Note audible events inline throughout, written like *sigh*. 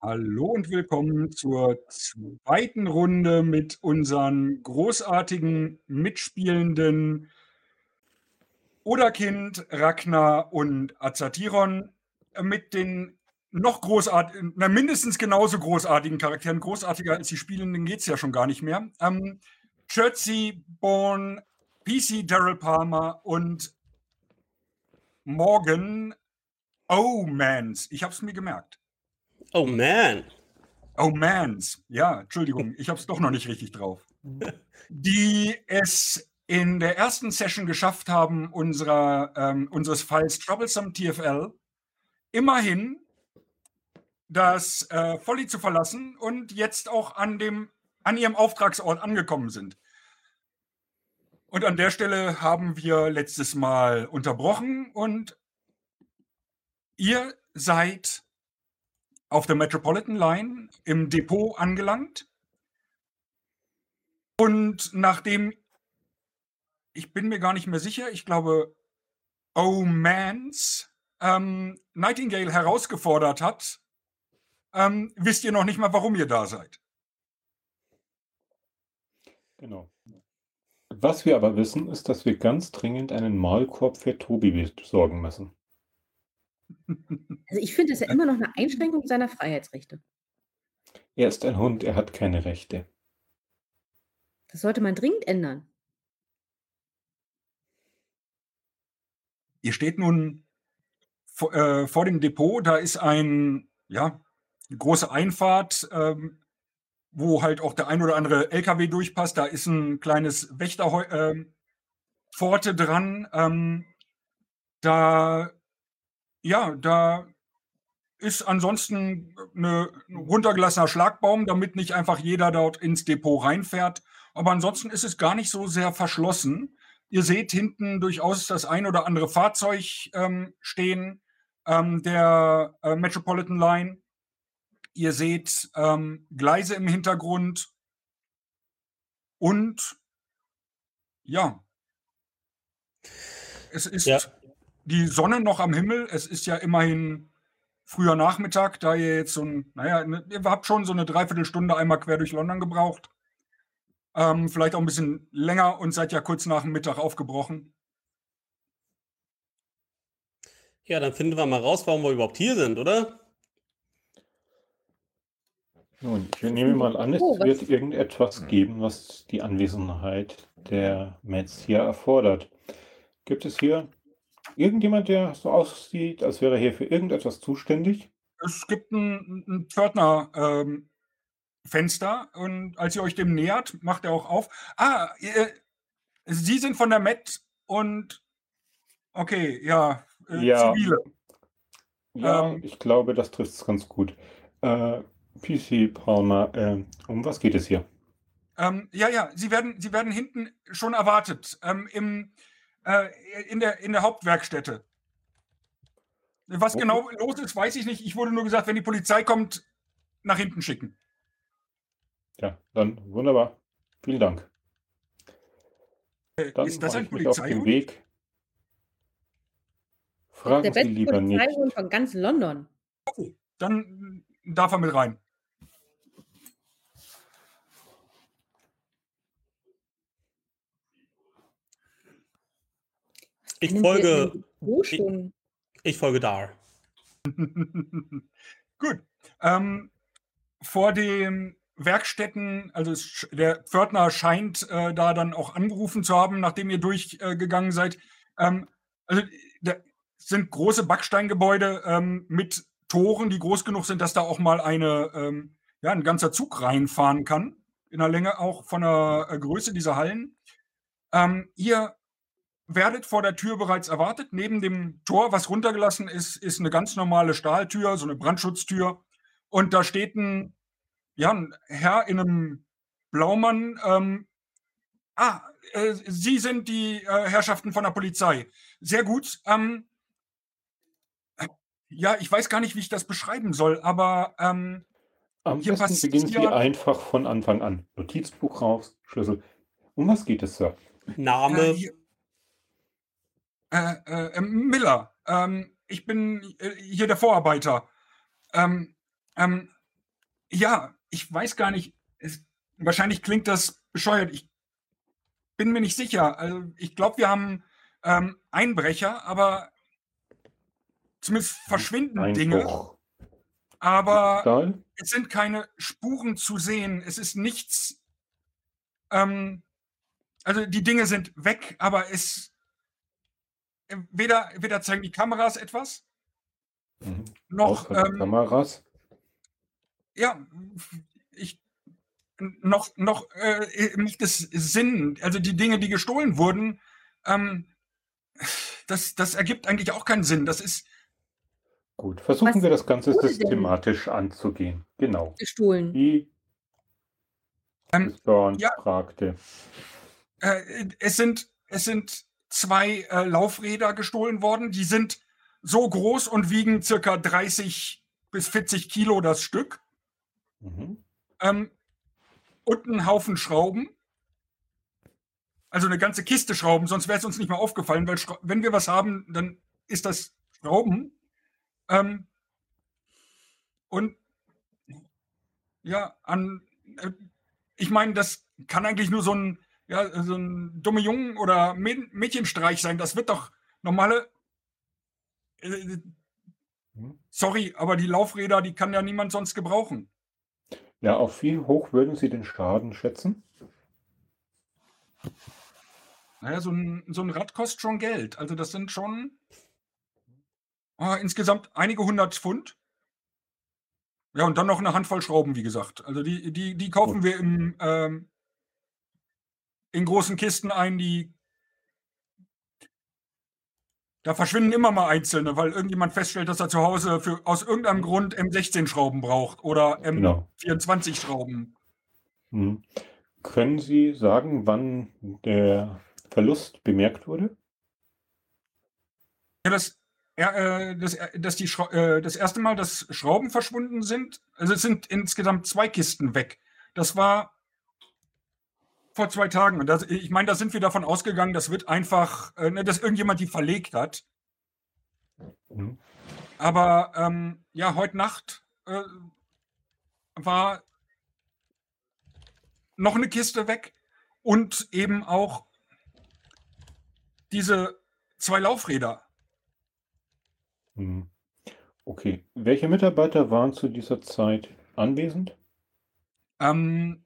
Hallo und willkommen zur zweiten Runde mit unseren großartigen mitspielenden Oderkind, Ragnar und Azathiron äh, mit den noch großartigen, na, mindestens genauso großartigen Charakteren. Großartiger als die Spielenden geht es ja schon gar nicht mehr. Ähm, Chertsey, Bourne, PC, Daryl Palmer und Morgan Oh Mans. Ich habe es mir gemerkt. Oh man. Oh Mans. Ja, Entschuldigung, ich habe es doch noch nicht richtig drauf. Die es in der ersten Session geschafft haben, unserer, ähm, unseres Falls Troublesome TFL, immerhin das äh, Folly zu verlassen und jetzt auch an, dem, an ihrem Auftragsort angekommen sind. Und an der Stelle haben wir letztes Mal unterbrochen und ihr seid auf der Metropolitan Line im Depot angelangt. Und nachdem, ich bin mir gar nicht mehr sicher, ich glaube, O'Mans ähm, Nightingale herausgefordert hat, ähm, wisst ihr noch nicht mal, warum ihr da seid. Genau. Was wir aber wissen, ist, dass wir ganz dringend einen Maulkorb für Tobi besorgen müssen. Also ich finde das ja immer noch eine Einschränkung seiner Freiheitsrechte. Er ist ein Hund, er hat keine Rechte. Das sollte man dringend ändern. Ihr steht nun vor, äh, vor dem Depot, da ist ein, ja, eine große Einfahrt, ähm, wo halt auch der ein oder andere LKW durchpasst. Da ist ein kleines Wächterpforte ähm, dran. Ähm, da, ja, da ist ansonsten eine, ein runtergelassener Schlagbaum, damit nicht einfach jeder dort ins Depot reinfährt. Aber ansonsten ist es gar nicht so sehr verschlossen. Ihr seht hinten durchaus das ein oder andere Fahrzeug ähm, stehen ähm, der äh, Metropolitan Line. Ihr seht ähm, Gleise im Hintergrund und ja, es ist Ja. Die Sonne noch am Himmel. Es ist ja immerhin früher Nachmittag, da ihr jetzt so ein, naja, ihr habt schon so eine Dreiviertelstunde einmal quer durch London gebraucht. Ähm, vielleicht auch ein bisschen länger und seid ja kurz nach dem Mittag aufgebrochen. Ja, dann finden wir mal raus, warum wir überhaupt hier sind, oder? Nun, ich nehme mal an, es Oh, wird irgendetwas geben, was die Anwesenheit der Mets hier erfordert. Gibt es hier irgendjemand, der so aussieht, als wäre er hier für irgendetwas zuständig? Es gibt ein, ein Pförtner ähm, und als ihr euch dem nähert, macht er auch auf. Ah, ihr, Sie sind von der Met und okay, ja, äh, Ja. Zivile. Ja, Ähm. ich glaube, das trifft es ganz gut. Äh, PC Palmer, äh, um was geht es hier? Ähm, ja, ja, Sie werden, Sie werden hinten schon erwartet, ähm, im, äh, in, der, in der Hauptwerkstätte. Was Wo- genau los ist, weiß ich nicht. Ich wurde nur gesagt, wenn die Polizei kommt, nach hinten schicken. Ja, dann wunderbar. Vielen Dank. Dann ist das ein ich mich auf den Polizeihund? Weg. Der Fragen Sie beste lieber nicht. Polizeihund von ganz London. Dann darf er mit rein. Ich folge, schon? ich folge Dar. *laughs* Gut. Ähm, vor den Werkstätten, also der Pförtner scheint äh, da dann auch angerufen zu haben, nachdem ihr durchgegangen äh, seid. Ähm, also da sind große Backsteingebäude ähm, mit Toren, die groß genug sind, dass da auch mal eine, ähm, ja, ein ganzer Zug reinfahren kann. In der Länge auch von der äh, Größe dieser Hallen. Ähm, ihr werdet vor der Tür bereits erwartet. Neben dem Tor, was runtergelassen ist, ist eine ganz normale Stahltür, so eine Brandschutztür. Und da steht ein, ja, ein Herr in einem Blaumann. Ähm, ah, äh, Sie sind die äh, Herrschaften von der Polizei. Sehr gut. Ähm, ja, ich weiß gar nicht, wie ich das beschreiben soll, aber ähm, Am Hier besten passiert beginnen Sie ja- einfach von Anfang an. Notizbuch raus, Schlüssel. Um was geht es, Sir? Name, Äh, hier, äh, äh, äh, Miller, ähm, ich bin äh, hier der Vorarbeiter. Ähm, ähm, Ja, ich weiß gar nicht. Es, wahrscheinlich klingt das bescheuert. Ich bin mir nicht sicher. Also ich glaube, wir haben ähm, Einbrecher, aber zumindest verschwinden Dinge. Einbruch. Aber Stahl? es sind keine Spuren zu sehen. Es ist nichts. Ähm, also die Dinge sind weg, aber es weder, weder zeigen die Kameras etwas, Mhm. noch ähm, Kameras. ja, ich noch noch äh, macht es Sinn. Also die Dinge, die gestohlen wurden, ähm, das das ergibt eigentlich auch keinen Sinn. Das ist Gut, versuchen Was wir das Ganze wurde denn? systematisch anzugehen. Genau. Gestohlen. Wie Ähm, ja. fragte. äh, es sind es sind zwei äh, Laufräder gestohlen worden. Die sind so groß und wiegen circa 30 bis 40 Kilo das Stück. Mhm. Ähm, und einen Haufen Schrauben. Also eine ganze Kiste Schrauben, sonst wäre es uns nicht mehr aufgefallen, weil Schra wenn wir was haben, dann ist das Schrauben. Ähm, und ja, an, äh, ich meine, das kann eigentlich nur so ein, ja, so ein dumme Jungen- oder Mäd Mädchenstreich sein. Das wird doch normale. Äh, Mhm. sorry, aber die Laufräder, die kann ja niemand sonst gebrauchen. Ja, auf wie hoch würden Sie den Schaden schätzen? Naja, so ein, so ein Rad kostet schon Geld. Also das sind schon ah, insgesamt einige hundert Pfund. Ja, und dann noch eine Handvoll Schrauben, wie gesagt. Also die, die, die kaufen Gut. wir im, ähm, in großen Kisten ein, die da verschwinden immer mal einzelne, weil irgendjemand feststellt, dass er zu Hause für, aus irgendeinem Grund M16-Schrauben braucht oder Genau. M24-Schrauben. Mhm. Können Sie sagen, wann der Verlust bemerkt wurde? Ja, das, äh, das, äh, dass die äh, das erste Mal, dass Schrauben verschwunden sind, also es sind insgesamt zwei Kisten weg. Das war vor zwei Tagen. Und das, ich meine, da sind wir davon ausgegangen, das wird einfach, äh, ne, dass irgendjemand die verlegt hat. Mhm. Aber ähm, ja, heute Nacht äh, war noch eine Kiste weg und eben auch diese zwei Laufräder. Mhm. Okay. Welche Mitarbeiter waren zu dieser Zeit anwesend? Ähm,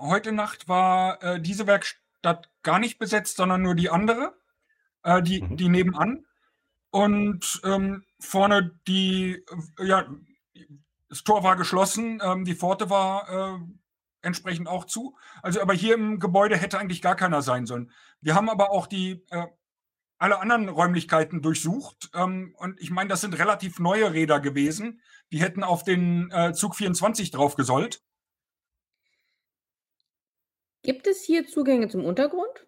heute Nacht war äh, diese Werkstatt gar nicht besetzt, sondern nur die andere, äh, die, Mhm. die nebenan. Und ähm, vorne die, äh, ja, das Tor war geschlossen, ähm, die Pforte war äh, entsprechend auch zu. Also, aber hier im Gebäude hätte eigentlich gar keiner sein sollen. Wir haben aber auch die äh, alle anderen Räumlichkeiten durchsucht. Ähm, und ich meine, das sind relativ neue Räder gewesen. Die hätten auf den Zug 24 drauf gesollt. Gibt es hier Zugänge zum Untergrund?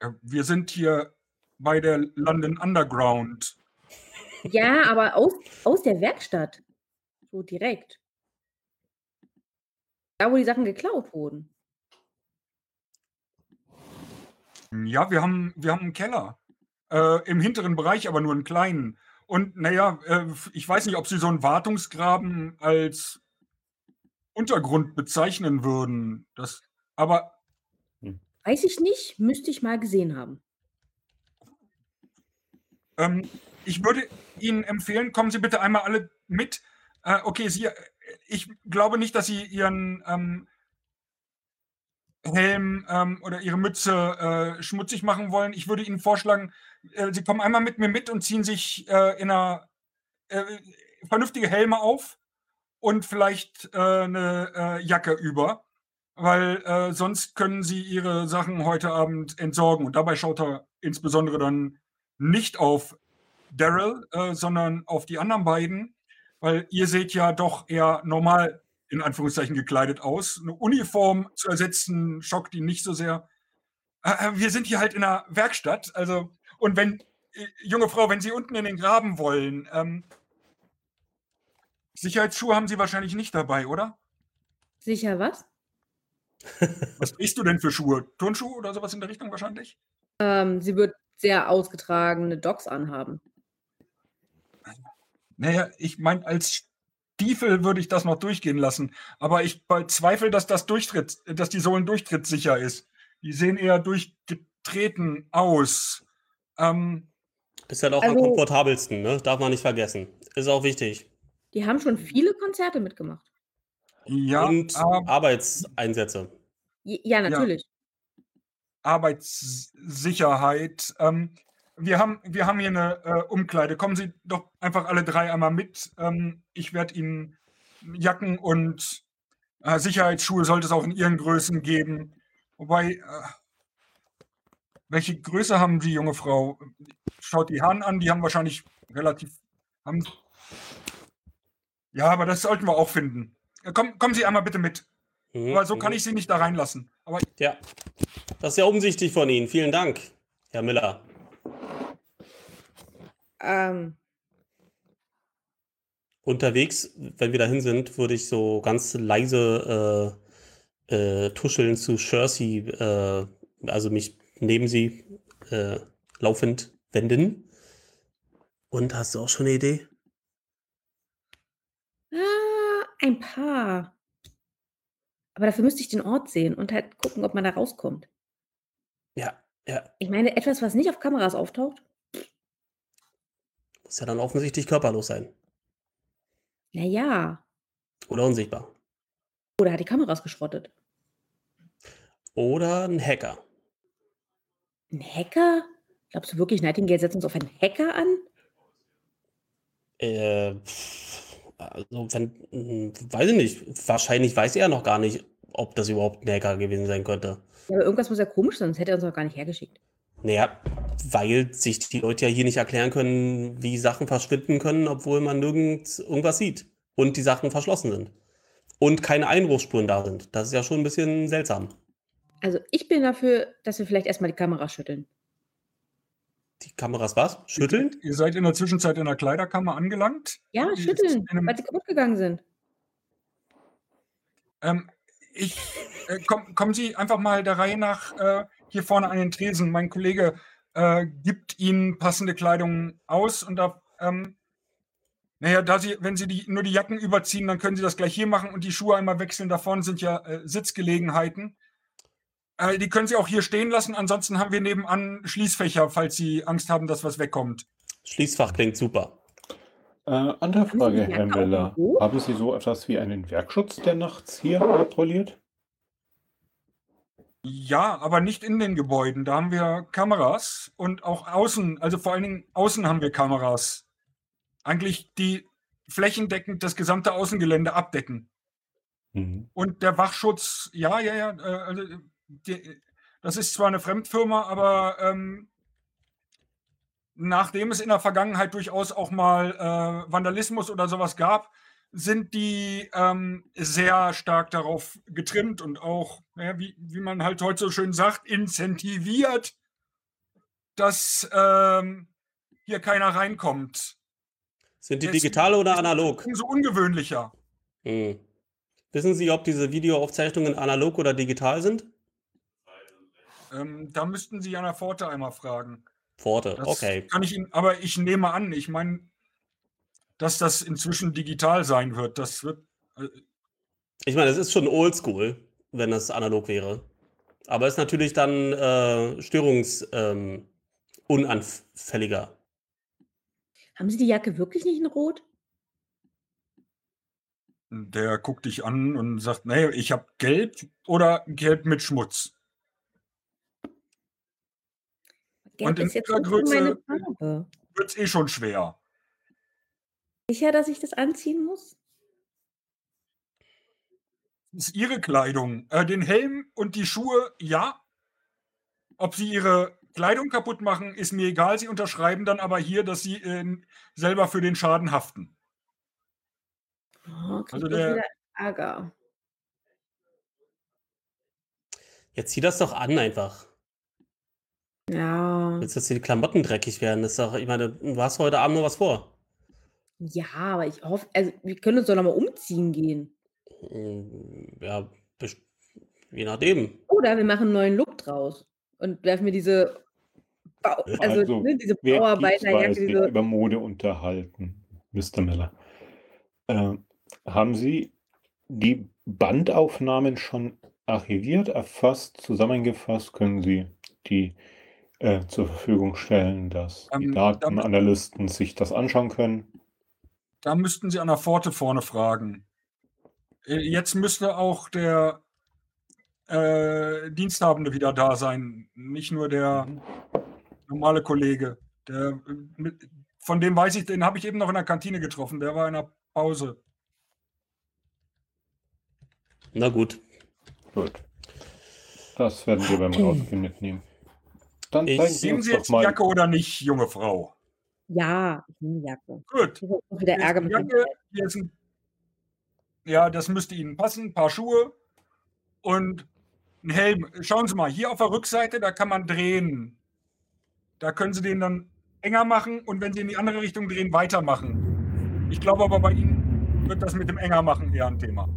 Äh, Wir sind hier bei der London Underground. Ja, aber aus, aus der Werkstatt. So direkt. Da, wo die Sachen geklaut wurden. Ja, wir haben, wir haben einen Keller. Äh, Im hinteren Bereich, aber nur einen kleinen. Und naja, äh, ich weiß nicht, ob Sie so einen Wartungsgraben als Untergrund bezeichnen würden. Das, aber Weiß ich nicht, müsste ich mal gesehen haben. Ähm, ich würde Ihnen empfehlen, kommen Sie bitte einmal alle mit. Äh, okay, Sie, äh, ich glaube nicht, dass Sie Ihren ähm, Helm ähm, oder Ihre Mütze äh, schmutzig machen wollen. Ich würde Ihnen vorschlagen, äh, Sie kommen einmal mit mir mit und ziehen sich äh, in einer äh, vernünftige Helme auf und vielleicht äh, eine äh, Jacke über, weil äh, sonst können Sie Ihre Sachen heute Abend entsorgen. Und dabei schaut er insbesondere dann nicht auf Daryl, äh, sondern auf die anderen beiden, weil ihr seht ja doch eher normal in Anführungszeichen gekleidet aus. Eine Uniform zu ersetzen, schockt ihn nicht so sehr. Äh, äh, wir sind hier halt in einer Werkstatt, also und wenn junge Frau, wenn Sie unten in den Graben wollen, ähm, Sicherheitsschuhe haben Sie wahrscheinlich nicht dabei, oder? Sicher was? Was trägst du denn für Schuhe? Turnschuhe oder sowas in der Richtung wahrscheinlich? Ähm, sie wird sehr ausgetragene Docks anhaben. Naja, ich meine als Stiefel würde ich das noch durchgehen lassen. Aber ich bezweifle, dass das Durchtritt, dass die Sohlen durchtrittsicher ist. Die sehen eher durchgetreten aus. Ähm, Ist ja auch am Also- komfortabelsten, ne? Darf man nicht vergessen. Ist auch wichtig. Die haben schon viele Konzerte mitgemacht. ja, Und aber Arbeitseinsätze. Ja, natürlich. Arbeitssicherheit. Ähm, wir, haben, wir haben hier eine äh, Umkleide. Kommen Sie doch einfach alle drei einmal mit. Ähm, ich werde Ihnen Jacken und äh, Sicherheitsschuhe sollte es auch in Ihren Größen geben. Wobei, äh, welche Größe haben Sie, junge Frau? Schaut die Herren an, die haben wahrscheinlich relativ. Haben, ja, aber das sollten wir auch finden. Komm, kommen Sie einmal bitte mit. Mhm, Aber so kann mhm. ich Sie nicht da reinlassen. Aber Ja, das ist ja umsichtig von Ihnen. Vielen Dank, Herr Miller. Ähm, Unterwegs, wenn wir dahin sind, würde ich so ganz leise äh, äh, tuscheln zu Jersey, äh, also mich neben sie äh, laufend wenden. Und hast du auch schon eine Idee? ah, ein paar. Aber dafür müsste ich den Ort sehen und halt gucken, ob man da rauskommt. Ja, ja, Ich meine, etwas, was nicht auf Kameras auftaucht? muss ja dann offensichtlich körperlos sein. Naja. Oder unsichtbar. Oder hat die Kameras geschrottet? Oder ein Hacker. Ein Hacker? Glaubst du wirklich, Nightingale setzt uns auf einen Hacker an? Äh, pff, also, wenn, hm, weiß ich nicht. Wahrscheinlich weiß er noch gar nicht, ob das überhaupt ein Hacker gewesen sein könnte. Ja, aber irgendwas muss ja komisch sein, sonst hätte er uns doch gar nicht hergeschickt. Naja, weil sich die Leute ja hier nicht erklären können, wie Sachen verschwinden können, obwohl man nirgends irgendwas sieht und die Sachen verschlossen sind. Und keine Einbruchsspuren da sind. Das ist ja schon ein bisschen seltsam. Also ich bin dafür, dass wir vielleicht erstmal die Kamera schütteln. Die Kameras was? Schütteln? Ihr seid in der Zwischenzeit in der Kleiderkammer angelangt. Ja, Die schütteln, weil sie kaputt gegangen sind. Ähm, ich, äh, komm, kommen Sie einfach mal der Reihe nach äh, hier vorne an den Tresen. Mein Kollege äh, gibt Ihnen passende Kleidung aus und da, ähm, naja, da Sie, wenn Sie die, nur die Jacken überziehen, dann können Sie das gleich hier machen und die Schuhe einmal wechseln. Da vorne sind ja äh, Sitzgelegenheiten. Äh, die können Sie auch hier stehen lassen. Ansonsten haben wir nebenan Schließfächer, falls Sie Angst haben, dass was wegkommt. Schließfach klingt super. Äh, andere Frage, Herr Müller. Haben Sie so etwas wie einen Werkschutz, der nachts hier patrouilliert? Ja, aber nicht in den Gebäuden. Da haben wir Kameras und auch außen, also vor allen Dingen außen haben wir Kameras. Eigentlich die flächendeckend das gesamte Außengelände abdecken. Mhm. Und der Wachschutz, ja, ja, ja, äh, also die, das ist zwar eine Fremdfirma, aber ähm, nachdem es in der Vergangenheit durchaus auch mal äh, Vandalismus oder sowas gab, sind die ähm, sehr stark darauf getrimmt und auch, ja, wie, wie man halt heute so schön sagt, incentiviert, dass ähm, hier keiner reinkommt. Sind die digital oder analog? Umso ungewöhnlicher. Hm. Wissen Sie, ob diese Videoaufzeichnungen analog oder digital sind? Ähm, da müssten Sie an der Pforte einmal fragen. Pforte, Das okay. kann ich Ihnen, aber ich nehme an, ich meine, dass das inzwischen digital sein wird. Das wird, äh, Ich meine, es ist schon oldschool, wenn das analog wäre. Aber ist natürlich dann äh, störungsunanfälliger. Ähm. Haben Sie die Jacke wirklich nicht in Rot? der guckt dich an und sagt, nee, ich habe gelb oder gelb mit Schmutz. Und in ist jetzt dieser nicht so meine Größe- Farbe. Wird's eh schon schwer. Sicher, dass ich das anziehen muss? Das ist ihre Kleidung. Äh, den Helm und die Schuhe, ja. Ob sie ihre Kleidung kaputt machen, ist mir egal. Sie unterschreiben dann aber hier, dass sie äh, selber für den Schaden haften. Oh, Also ich der- wieder Ärger. Jetzt zieh das doch an einfach. Ja. Willst, dass die Klamotten dreckig werden? Das ist doch, ich meine, du hast heute Abend noch was vor. Ja, aber ich hoffe, also wir können uns doch noch mal umziehen gehen. Hm, Ja, je nachdem. Oder wir machen einen neuen Look draus und werfen mir diese, Bau also, Also, ne, diese Bauarbeiterjacke, diese. über Mode unterhalten, Mr. Miller. Äh, Haben Sie die Bandaufnahmen schon archiviert, erfasst, zusammengefasst? Können Sie die äh, zur Verfügung stellen, dass die Ähm, da, Datenanalysten sich das anschauen können? da müssten Sie an der Pforte vorne fragen. Äh, Jetzt müsste auch der äh, Diensthabende wieder da sein, nicht nur der Mhm. normale Kollege. Der, mit, von dem weiß ich, den habe ich eben noch in der Kantine getroffen. Der war in der Pause. Na gut. Gut. Das werden wir beim Rausgehen mitnehmen. Dann Ich- zeigen Sie Sie jetzt. Jacke oder nicht, junge Frau? Ja, ich nehme die Jacke. Gut. Wieder Ärger mit Jacke, hier ist ein, ja, das müsste Ihnen passen. Ein paar Schuhe und ein Helm. Schauen Sie mal, hier auf der Rückseite, da kann man drehen. Da können Sie den dann enger machen und wenn Sie in die andere Richtung drehen, weitermachen. Ich glaube aber bei Ihnen wird das mit dem enger machen eher ein Thema.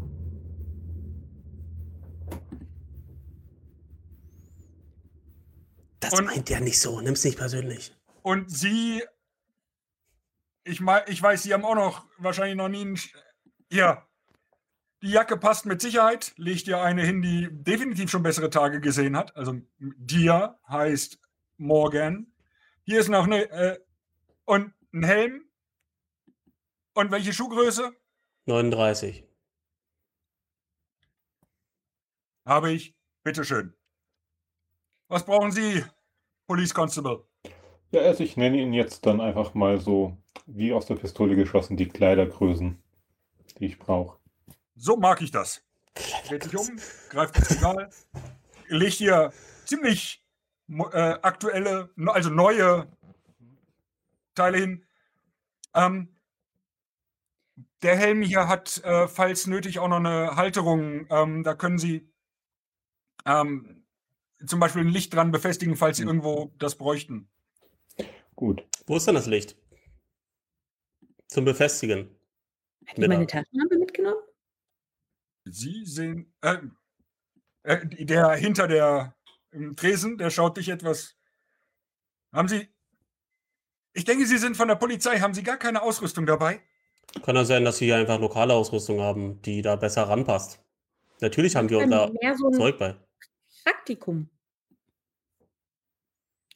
Das Und- meint er nicht so. Nimm's nicht persönlich. Und Sie, ich, mei- ich weiß, Sie haben auch noch wahrscheinlich noch nie einen. Ja, die Jacke passt mit Sicherheit. Legt ihr eine hin, die definitiv schon bessere Tage gesehen hat. Also dir heißt Morgan. Hier ist noch eine. Äh, und ein Helm. Und welche Schuhgröße 39. habe ich? Bitteschön. Was brauchen Sie, Police Constable? Ja, also ich nenne Ihnen jetzt dann einfach mal so, wie aus der Pistole geschossen, die Kleidergrößen, die ich brauche. So mag ich das. Dreht sich um, greift ins Regal, legt hier ziemlich äh, aktuelle, no- also neue Teile hin. Ähm, der Helm hier hat, äh, falls nötig, auch noch eine Halterung. Ähm, da können Sie ähm, zum Beispiel ein Licht dran befestigen, falls Sie Mhm. irgendwo das bräuchten. Gut. Wo ist denn das Licht? Zum Befestigen. Hat die meine. Taschenlampe mitgenommen? Sie sehen, äh, äh, der hinter der im Tresen, der schaut dich etwas. Haben Sie, ich denke, Sie sind von der Polizei. Haben Sie gar keine Ausrüstung dabei? Kann ja sein, dass sie hier einfach lokale Ausrüstung haben, die da besser ranpasst. Natürlich haben wir unser so Zeug bei. Praktikum.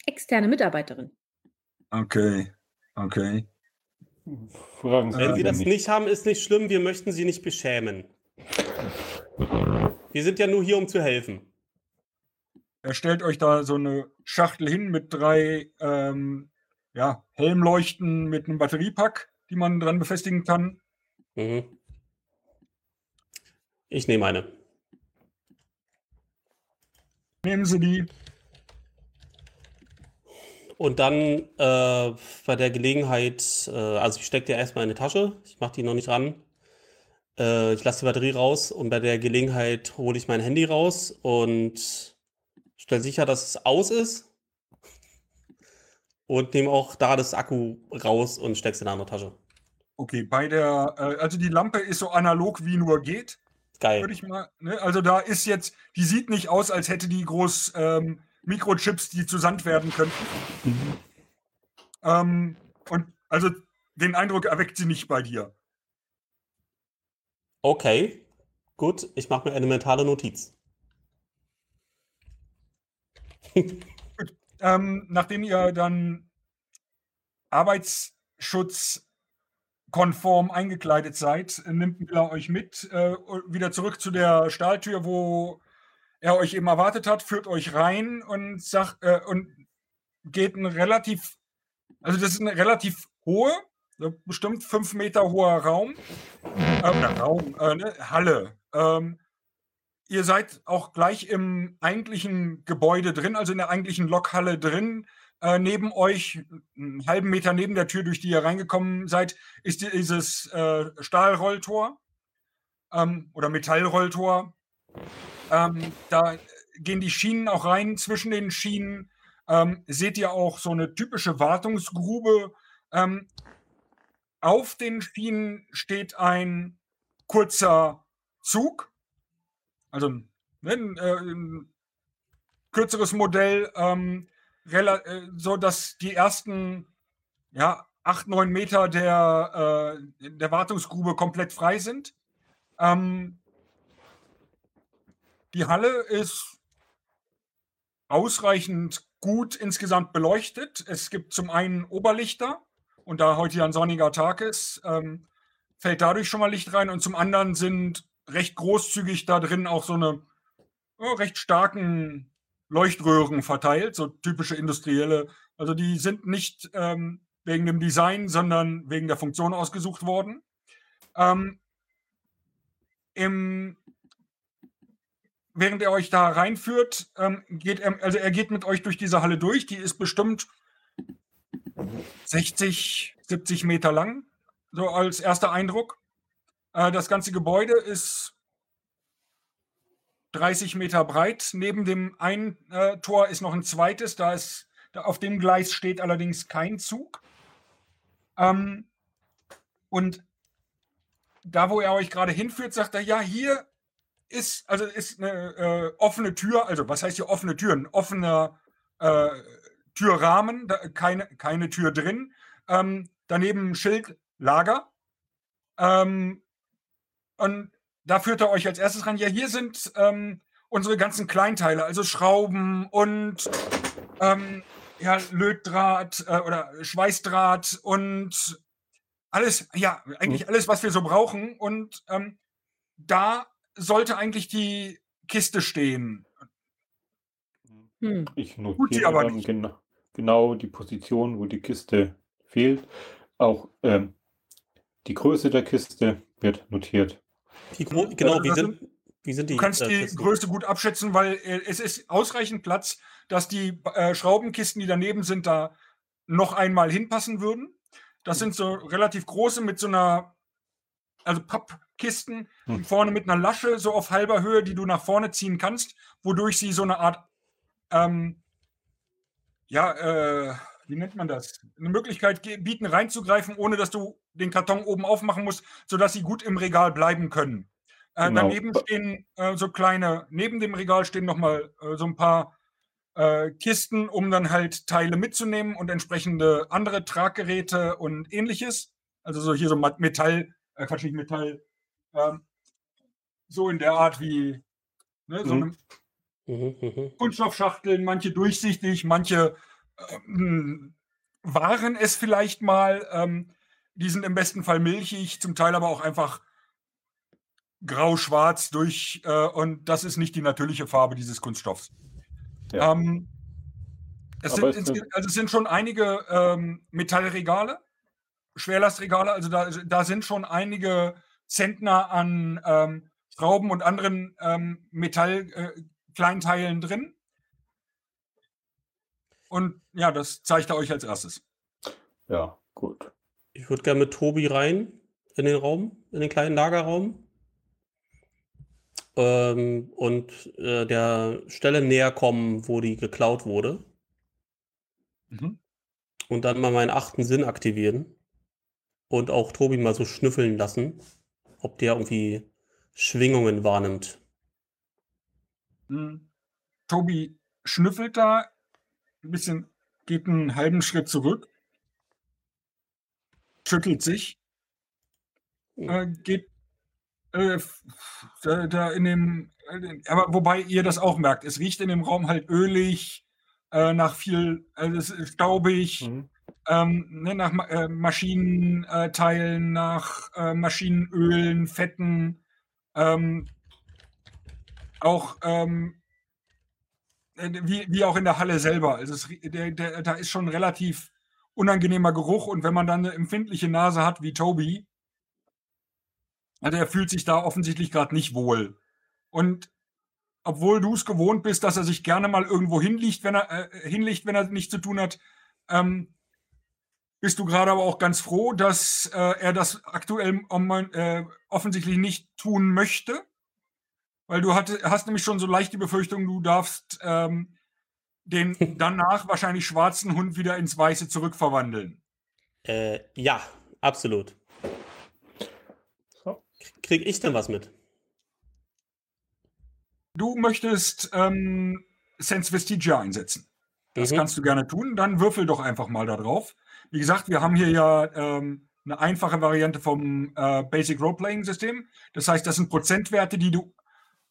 Externe Mitarbeiterin. Okay, okay. Fragen Sie Wenn Sie das nicht. nicht haben, ist nicht schlimm. Wir möchten Sie nicht beschämen. Wir sind ja nur hier, um zu helfen. Er stellt euch da so eine Schachtel hin mit drei ähm, ja, Helmleuchten mit einem Batteriepack, die man dran befestigen kann. Mhm. Ich nehme eine. Nehmen Sie die. Und dann äh, bei der Gelegenheit, äh, also ich stecke die erstmal in die Tasche, ich mache die noch nicht ran. Äh, ich lasse die Batterie raus und bei der Gelegenheit hole ich mein Handy raus und stelle sicher, dass es aus ist. Und nehme auch da das Akku raus und stecke es in eine andere Tasche. Okay, bei der, äh, also die Lampe ist so analog wie nur geht. Geil. würde ich mal. Ne? Also da ist jetzt, die sieht nicht aus, als hätte die groß ähm, Mikrochips, die zu Sand werden könnten. Ähm, und also den Eindruck erweckt sie nicht bei dir. Okay, gut, ich mache mir eine mentale Notiz. Ähm, nachdem ihr dann arbeitsschutzkonform eingekleidet seid, nimmt Miller euch mit, äh, wieder zurück zu der Stahltür, wo er euch eben erwartet hat, führt euch rein und sagt, äh, und geht ein relativ, also das ist eine relativ hohe, bestimmt fünf Meter hoher Raum, äh, Raum, äh, ne, Halle. Ähm, ihr seid auch gleich im eigentlichen Gebäude drin, also in der eigentlichen Lokhalle drin. Äh, neben euch, einen halben Meter neben der Tür, durch die ihr reingekommen seid, ist dieses äh, Stahlrolltor ähm, oder Metallrolltor. Ähm, da gehen die Schienen auch rein. Zwischen den Schienen ähm, seht ihr auch so eine typische Wartungsgrube. Ähm, auf den Schienen steht ein kurzer Zug, also ein, äh, ein kürzeres Modell, ähm, äh, so dass die ersten ja, acht, neun Meter der, äh, der Wartungsgrube komplett frei sind. Ähm, die Halle ist ausreichend gut insgesamt beleuchtet. Es gibt zum einen Oberlichter und da heute ja ein sonniger Tag ist, ähm, fällt dadurch schon mal Licht rein und zum anderen sind recht großzügig da drin auch so eine oh, recht starken Leuchtröhren verteilt, so typische industrielle. Also die sind nicht ähm, wegen dem Design, sondern wegen der Funktion ausgesucht worden. Ähm, im, während er euch da reinführt, ähm, geht er, also er geht mit euch durch diese Halle durch. Die ist bestimmt 60, 70 Meter lang, so als erster Eindruck. Äh, das ganze Gebäude ist 30 Meter breit. Neben dem einen äh, Tor ist noch ein zweites. Da ist da auf dem Gleis steht allerdings kein Zug. Ähm, und da, wo er euch gerade hinführt, sagt er, ja, hier ist, also ist eine äh, offene Tür, also was heißt hier offene Tür? Ein offener äh, Türrahmen, da, keine, keine Tür drin. Ähm, daneben ein Schild Lager. Ähm, und da führt er euch als erstes ran. Ja, hier sind ähm, unsere ganzen Kleinteile, also Schrauben und ähm, ja, Lötdraht äh, oder Schweißdraht und alles, ja, eigentlich mhm. alles, was wir so brauchen. Und ähm, da sollte eigentlich die Kiste stehen. Hm. Ich notiere aber dann genau, genau die Position, wo die Kiste fehlt. Auch ähm, die Größe der Kiste wird notiert. Wie genau, wie sind, wie sind die? Du kannst äh, die Größe gut abschätzen, weil äh, es ist ausreichend Platz, dass die äh, Schraubenkisten, die daneben sind, da noch einmal hinpassen würden. Das sind so relativ große mit so einer, also Pappkisten, hm. vorne mit einer Lasche, so auf halber Höhe, die du nach vorne ziehen kannst, wodurch sie so eine Art, ähm, ja, äh, wie nennt man das? Eine Möglichkeit bieten, reinzugreifen, ohne dass du den Karton oben aufmachen musst, sodass sie gut im Regal bleiben können. Äh, genau. Daneben stehen äh, so kleine, neben dem Regal stehen nochmal äh, so ein paar äh, Kisten, um dann halt Teile mitzunehmen und entsprechende andere Traggeräte und ähnliches. Also so hier so Metall, äh, Quatsch, nicht Metall, ähm, so in der Art wie ne, so mhm. eine mhm, mhm. Kunststoffschachteln, manche durchsichtig, manche ähm, waren es vielleicht mal. Ähm, die sind im besten Fall milchig, zum Teil aber auch einfach grau-schwarz durch. Äh, und das ist nicht die natürliche Farbe dieses Kunststoffs. Ja. Ähm, es, sind, es, also es sind schon einige ähm, Metallregale, Schwerlastregale, also da, da sind schon einige Zentner an ähm, Schrauben und anderen ähm, Metallkleinteilen äh, drin. Und ja, das zeigt er euch als erstes. Ja, gut. Ich würde gerne mit Tobi rein in den Raum, in den kleinen Lagerraum. Ähm, und äh, der Stelle näher kommen, wo die geklaut wurde. Mhm. Und dann mal meinen achten Sinn aktivieren. Und auch Tobi mal so schnüffeln lassen, ob der irgendwie Schwingungen wahrnimmt. Mhm. Tobi schnüffelt da ein bisschen, geht einen halben Schritt zurück, schüttelt sich, hm. äh, geht äh, da, da, in dem, äh, aber wobei ihr das auch merkt, es riecht in dem Raum halt ölig, äh, nach viel, also es ist staubig, mhm. Ähm, ne, nach äh, Maschinenteilen, nach äh, Maschinenölen, Fetten, ähm, auch ähm, äh, wie, wie auch in der Halle selber. Also es, der, der, da ist schon ein relativ unangenehmer Geruch und wenn man dann eine empfindliche Nase hat wie Toby, also er fühlt sich da offensichtlich gerade nicht wohl. Und obwohl du es gewohnt bist, dass er sich gerne mal irgendwo hinlegt, wenn er äh, hinlegt, wenn er nichts zu tun hat, ähm, bist du gerade aber auch ganz froh, dass äh, er das aktuell um, äh, offensichtlich nicht tun möchte. Weil du hatte, hast nämlich schon so leicht die Befürchtung, du darfst ähm, den *laughs* danach wahrscheinlich schwarzen Hund wieder ins Weiße zurückverwandeln. Äh, ja, absolut. So. Krieg ich denn was mit? Du möchtest ähm, Sense Vestigia einsetzen. Das mhm. kannst du gerne tun. Dann würfel doch einfach mal da drauf. Wie gesagt, wir haben hier ja ähm, eine einfache Variante vom äh, Basic Role-Playing System. Das heißt, das sind Prozentwerte, die du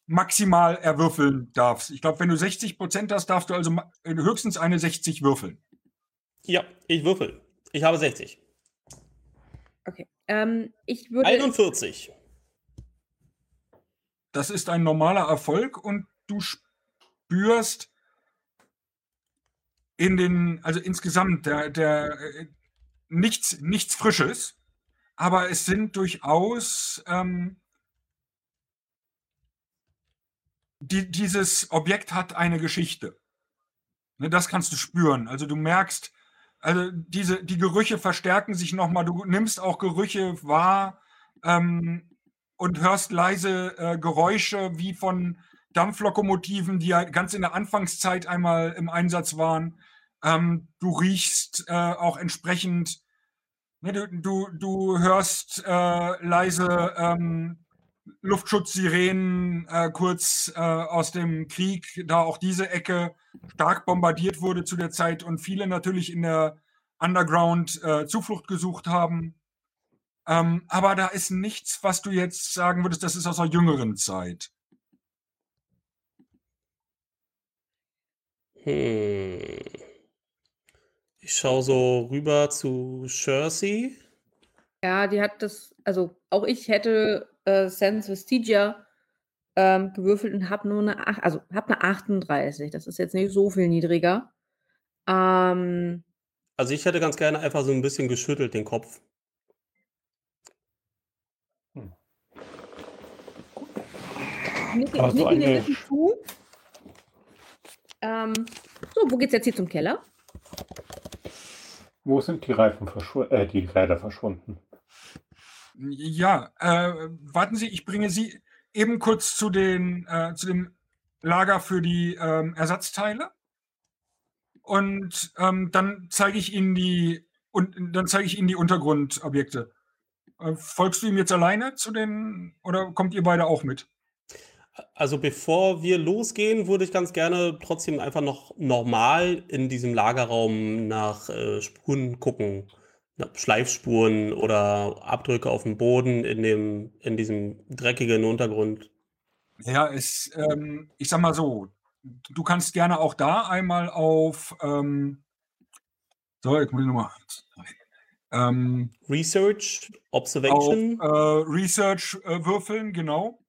maximal erwürfeln darfst. Ich glaube, wenn du 60 Prozent hast, darfst du also höchstens eine 60 würfeln. Ja, ich würfel. Ich habe 60. Okay. Ähm, ich würde. 41. Das ist ein normaler Erfolg und du spürst in den, also insgesamt, der, der äh, nichts, nichts Frisches, aber es sind durchaus ähm, die, dieses Objekt hat eine Geschichte. Ne, das kannst du spüren. Also du merkst, also diese, die Gerüche verstärken sich nochmal. Du nimmst auch Gerüche wahr ähm, und hörst leise äh, Geräusche wie von Dampflokomotiven, die ja ganz in der Anfangszeit einmal im Einsatz waren. Ähm, du riechst äh, auch entsprechend, ne, du, du, du hörst äh, leise ähm, Luftschutzsirenen äh, kurz äh, aus dem Krieg, da auch diese Ecke stark bombardiert wurde zu der Zeit und viele natürlich in der Underground äh, Zuflucht gesucht haben. Ähm, aber da ist nichts, was du jetzt sagen würdest, das ist aus einer jüngeren Zeit. Hm. Ich schaue so rüber zu Jersey. Ja, die hat das, also auch ich hätte äh, Sense Vestigia ähm, gewürfelt und habe nur eine, also habe eine 38. Das ist jetzt nicht so viel niedriger. Ähm, also ich hätte ganz gerne einfach so ein bisschen geschüttelt den Kopf. Hm. Nicke, also nicke eine... zu. Ähm, so, wo geht's jetzt hier zum Keller? Wo sind die Reifen verschwunden, äh, die Räder verschwunden? Ja, äh, warten Sie, ich bringe Sie eben kurz zu, den, äh, zu dem Lager für die ähm, Ersatzteile. Und ähm, dann zeige ich Ihnen die und dann zeige ich Ihnen die Untergrundobjekte. Äh, folgst du ihm jetzt alleine zu den oder kommt ihr beide auch mit? Also bevor wir losgehen, würde ich ganz gerne trotzdem einfach noch normal in diesem Lagerraum nach äh, Spuren gucken. Schleifspuren oder Abdrücke auf dem Boden in, dem, in diesem dreckigen Untergrund. Ja, es, ähm, ich sag mal so, du kannst gerne auch da einmal auf ähm, so, ich muss nochmal. Ähm, Research, Observation. Auf, äh, Research äh, würfeln, genau.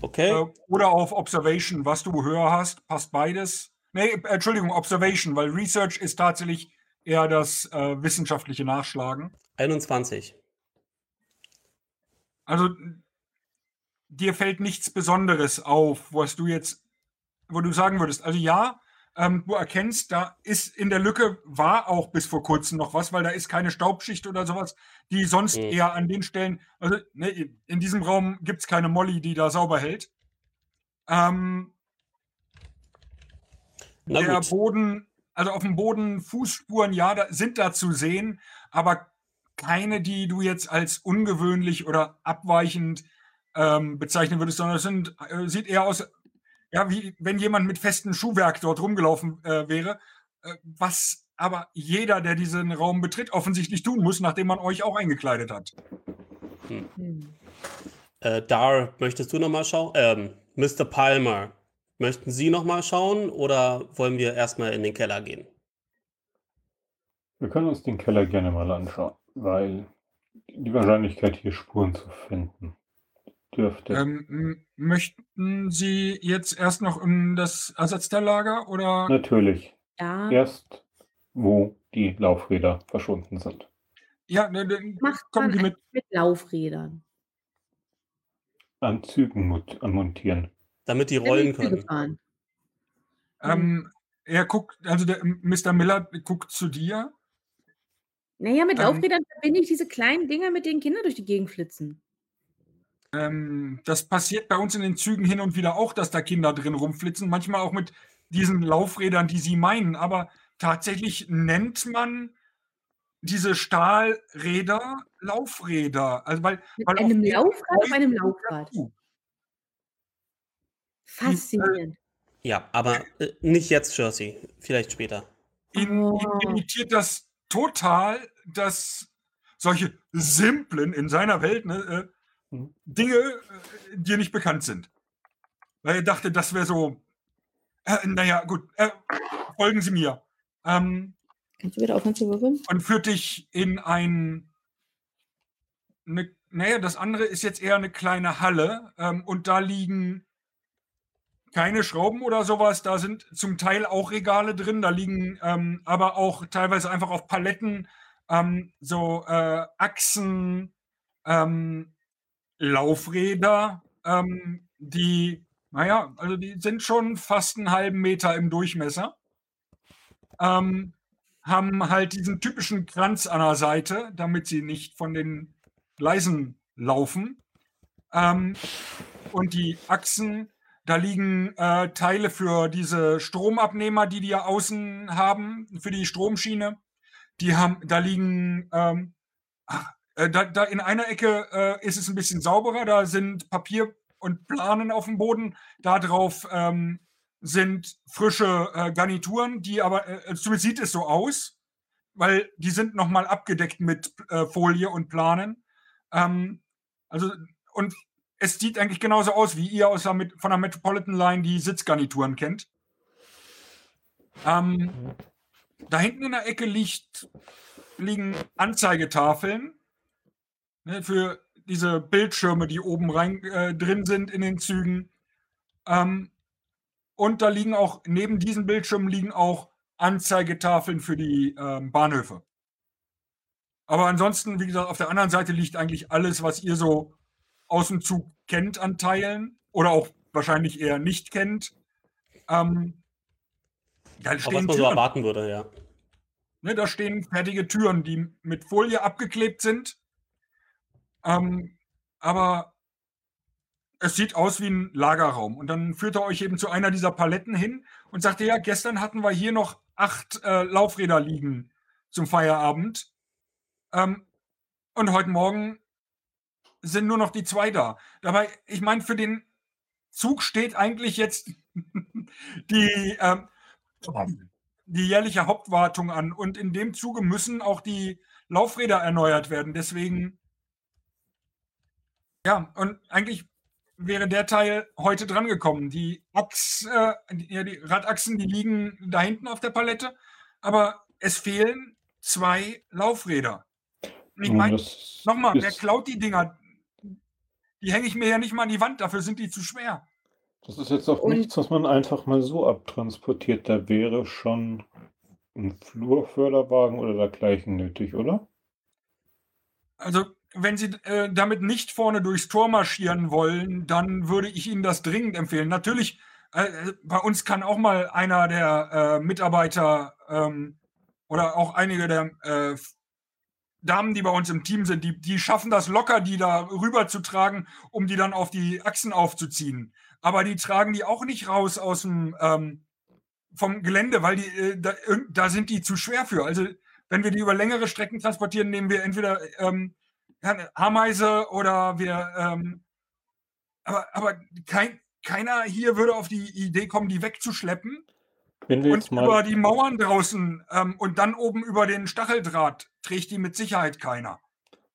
Okay. Äh, oder auf Observation, was du höher hast, passt beides. Nee, Entschuldigung, Observation, weil Research ist tatsächlich eher das äh, wissenschaftliche Nachschlagen. 21. Also dir fällt nichts Besonderes auf, was du jetzt, wo du sagen würdest, also ja, ähm, du erkennst, da ist in der Lücke war auch bis vor kurzem noch was, weil da ist keine Staubschicht oder sowas, die sonst mhm. eher an den Stellen, also ne, in diesem Raum gibt es keine Molly, die da sauber hält. Ähm, der Boden also auf dem Boden Fußspuren, ja, da, sind da zu sehen, aber keine, die du jetzt als ungewöhnlich oder abweichend ähm, bezeichnen würdest, sondern es sind, äh, sieht eher aus, ja, wie wenn jemand mit festem Schuhwerk dort rumgelaufen äh, wäre, äh, was aber jeder, der diesen Raum betritt, offensichtlich tun muss, nachdem man euch auch eingekleidet hat. Hm. Hm. Äh, Dar, möchtest du nochmal schauen? Ähm, Mr. Palmer, Möchten Sie noch mal schauen oder wollen wir erstmal in den Keller gehen? Wir können uns den Keller gerne mal anschauen, weil die Wahrscheinlichkeit, hier Spuren zu finden, dürfte. Ähm, möchten Sie jetzt erst noch in das Ersatzteillager oder? Natürlich. Ja. Erst, wo die Laufräder verschwunden sind. Ja, ne, ne, Macht kommen die mit. Mit Laufrädern. An Zügen montieren. Damit die rollen können. Ähm, er guckt, also der Mr. Miller guckt zu dir. Naja, mit ähm, Laufrädern verbinde ich diese kleinen Dinger, mit denen Kinder durch die Gegend flitzen. Ähm, das passiert bei uns in den Zügen hin und wieder auch, dass da Kinder drin rumflitzen. Manchmal auch mit diesen Laufrädern, die sie meinen. Aber tatsächlich nennt man diese Stahlräder Laufräder. Also weil, mit weil einem Laufrad auf einem Laufrad. Faszinierend. Ja, aber äh, nicht jetzt, Jersey. Vielleicht später. Ihn, oh. ihn irritiert das total, dass solche simplen in seiner Welt ne, äh. Dinge äh, dir nicht bekannt sind. Weil er dachte, das wäre so, äh, naja, gut, äh, folgen Sie mir. Ähm, Kannst du wieder aufhören zu würfeln? Und führt dich in ein, eine, naja, das andere ist jetzt eher eine kleine Halle ähm, und da liegen keine Schrauben oder sowas. Da sind zum Teil auch Regale drin. Da liegen ähm, aber auch teilweise einfach auf Paletten ähm, so äh, Achsen, ähm, Laufräder, ähm, die, naja, also die sind schon fast einen halben Meter im Durchmesser. Ähm, haben halt diesen typischen Kranz an der Seite, damit sie nicht von den Gleisen laufen. Ähm, und die Achsen da liegen äh, Teile für diese Stromabnehmer, die die ja außen haben, für die Stromschiene. Die haben, da liegen, ähm, ach, äh, da, da in einer Ecke äh, ist es ein bisschen sauberer. Da sind Papier und Planen auf dem Boden. Da drauf ähm, sind frische äh, Garnituren, die aber, äh, also zumindest sieht es so aus, weil die sind nochmal abgedeckt mit äh, Folie und Planen. Ähm, also, und es sieht eigentlich genauso aus, wie ihr aus der, von der Metropolitan Line die Sitzgarnituren kennt. Ähm, da hinten in der Ecke liegt, liegen Anzeigetafeln ne, für diese Bildschirme, die oben rein äh, drin sind in den Zügen. Ähm, und da liegen auch, neben diesen Bildschirmen liegen auch Anzeigetafeln für die ähm, Bahnhöfe. Aber ansonsten, wie gesagt, auf der anderen Seite liegt eigentlich alles, was ihr so aus dem Zug kennt an Teilen oder auch wahrscheinlich eher nicht kennt. Ähm, da was man Türen. so erwarten würde, ja. Ne, da stehen fertige Türen, die mit Folie abgeklebt sind. Ähm, aber es sieht aus wie ein Lagerraum. Und dann führt er euch eben zu einer dieser Paletten hin und sagte, ja, gestern hatten wir hier noch acht äh, Laufräder liegen zum Feierabend. Ähm, und heute Morgen sind nur noch die zwei da. Dabei, ich meine, für den Zug steht eigentlich jetzt *laughs* die, äh, die jährliche Hauptwartung an. Und in dem Zuge müssen auch die Laufräder erneuert werden. Deswegen, ja, und eigentlich wäre der Teil heute drangekommen. Die, Achs, äh, ja, die Radachsen, die liegen da hinten auf der Palette, aber es fehlen zwei Laufräder. Ich meine, nochmal, wer klaut die Dinger? Die hänge ich mir ja nicht mal an die Wand, dafür sind die zu schwer. Das ist jetzt auch Und nichts, was man einfach mal so abtransportiert. Da wäre schon ein Flurförderwagen oder dergleichen nötig, oder? Also, wenn Sie äh, damit nicht vorne durchs Tor marschieren wollen, dann würde ich Ihnen das dringend empfehlen. Natürlich, äh, bei uns kann auch mal einer der äh, Mitarbeiter ähm, oder auch einige der äh, Damen, die bei uns im Team sind, die, die schaffen das locker, die da rüber zu tragen, um die dann auf die Achsen aufzuziehen. Aber die tragen die auch nicht raus aus dem ähm, vom Gelände, weil die äh, da, da, sind die zu schwer für. Also wenn wir die über längere Strecken transportieren, nehmen wir entweder ähm, Ameise oder wir ähm, aber, aber kein, keiner hier würde auf die Idee kommen, die wegzuschleppen wenn wir und über die Mauern draußen ähm, und dann oben über den Stacheldraht trägt die mit Sicherheit keiner.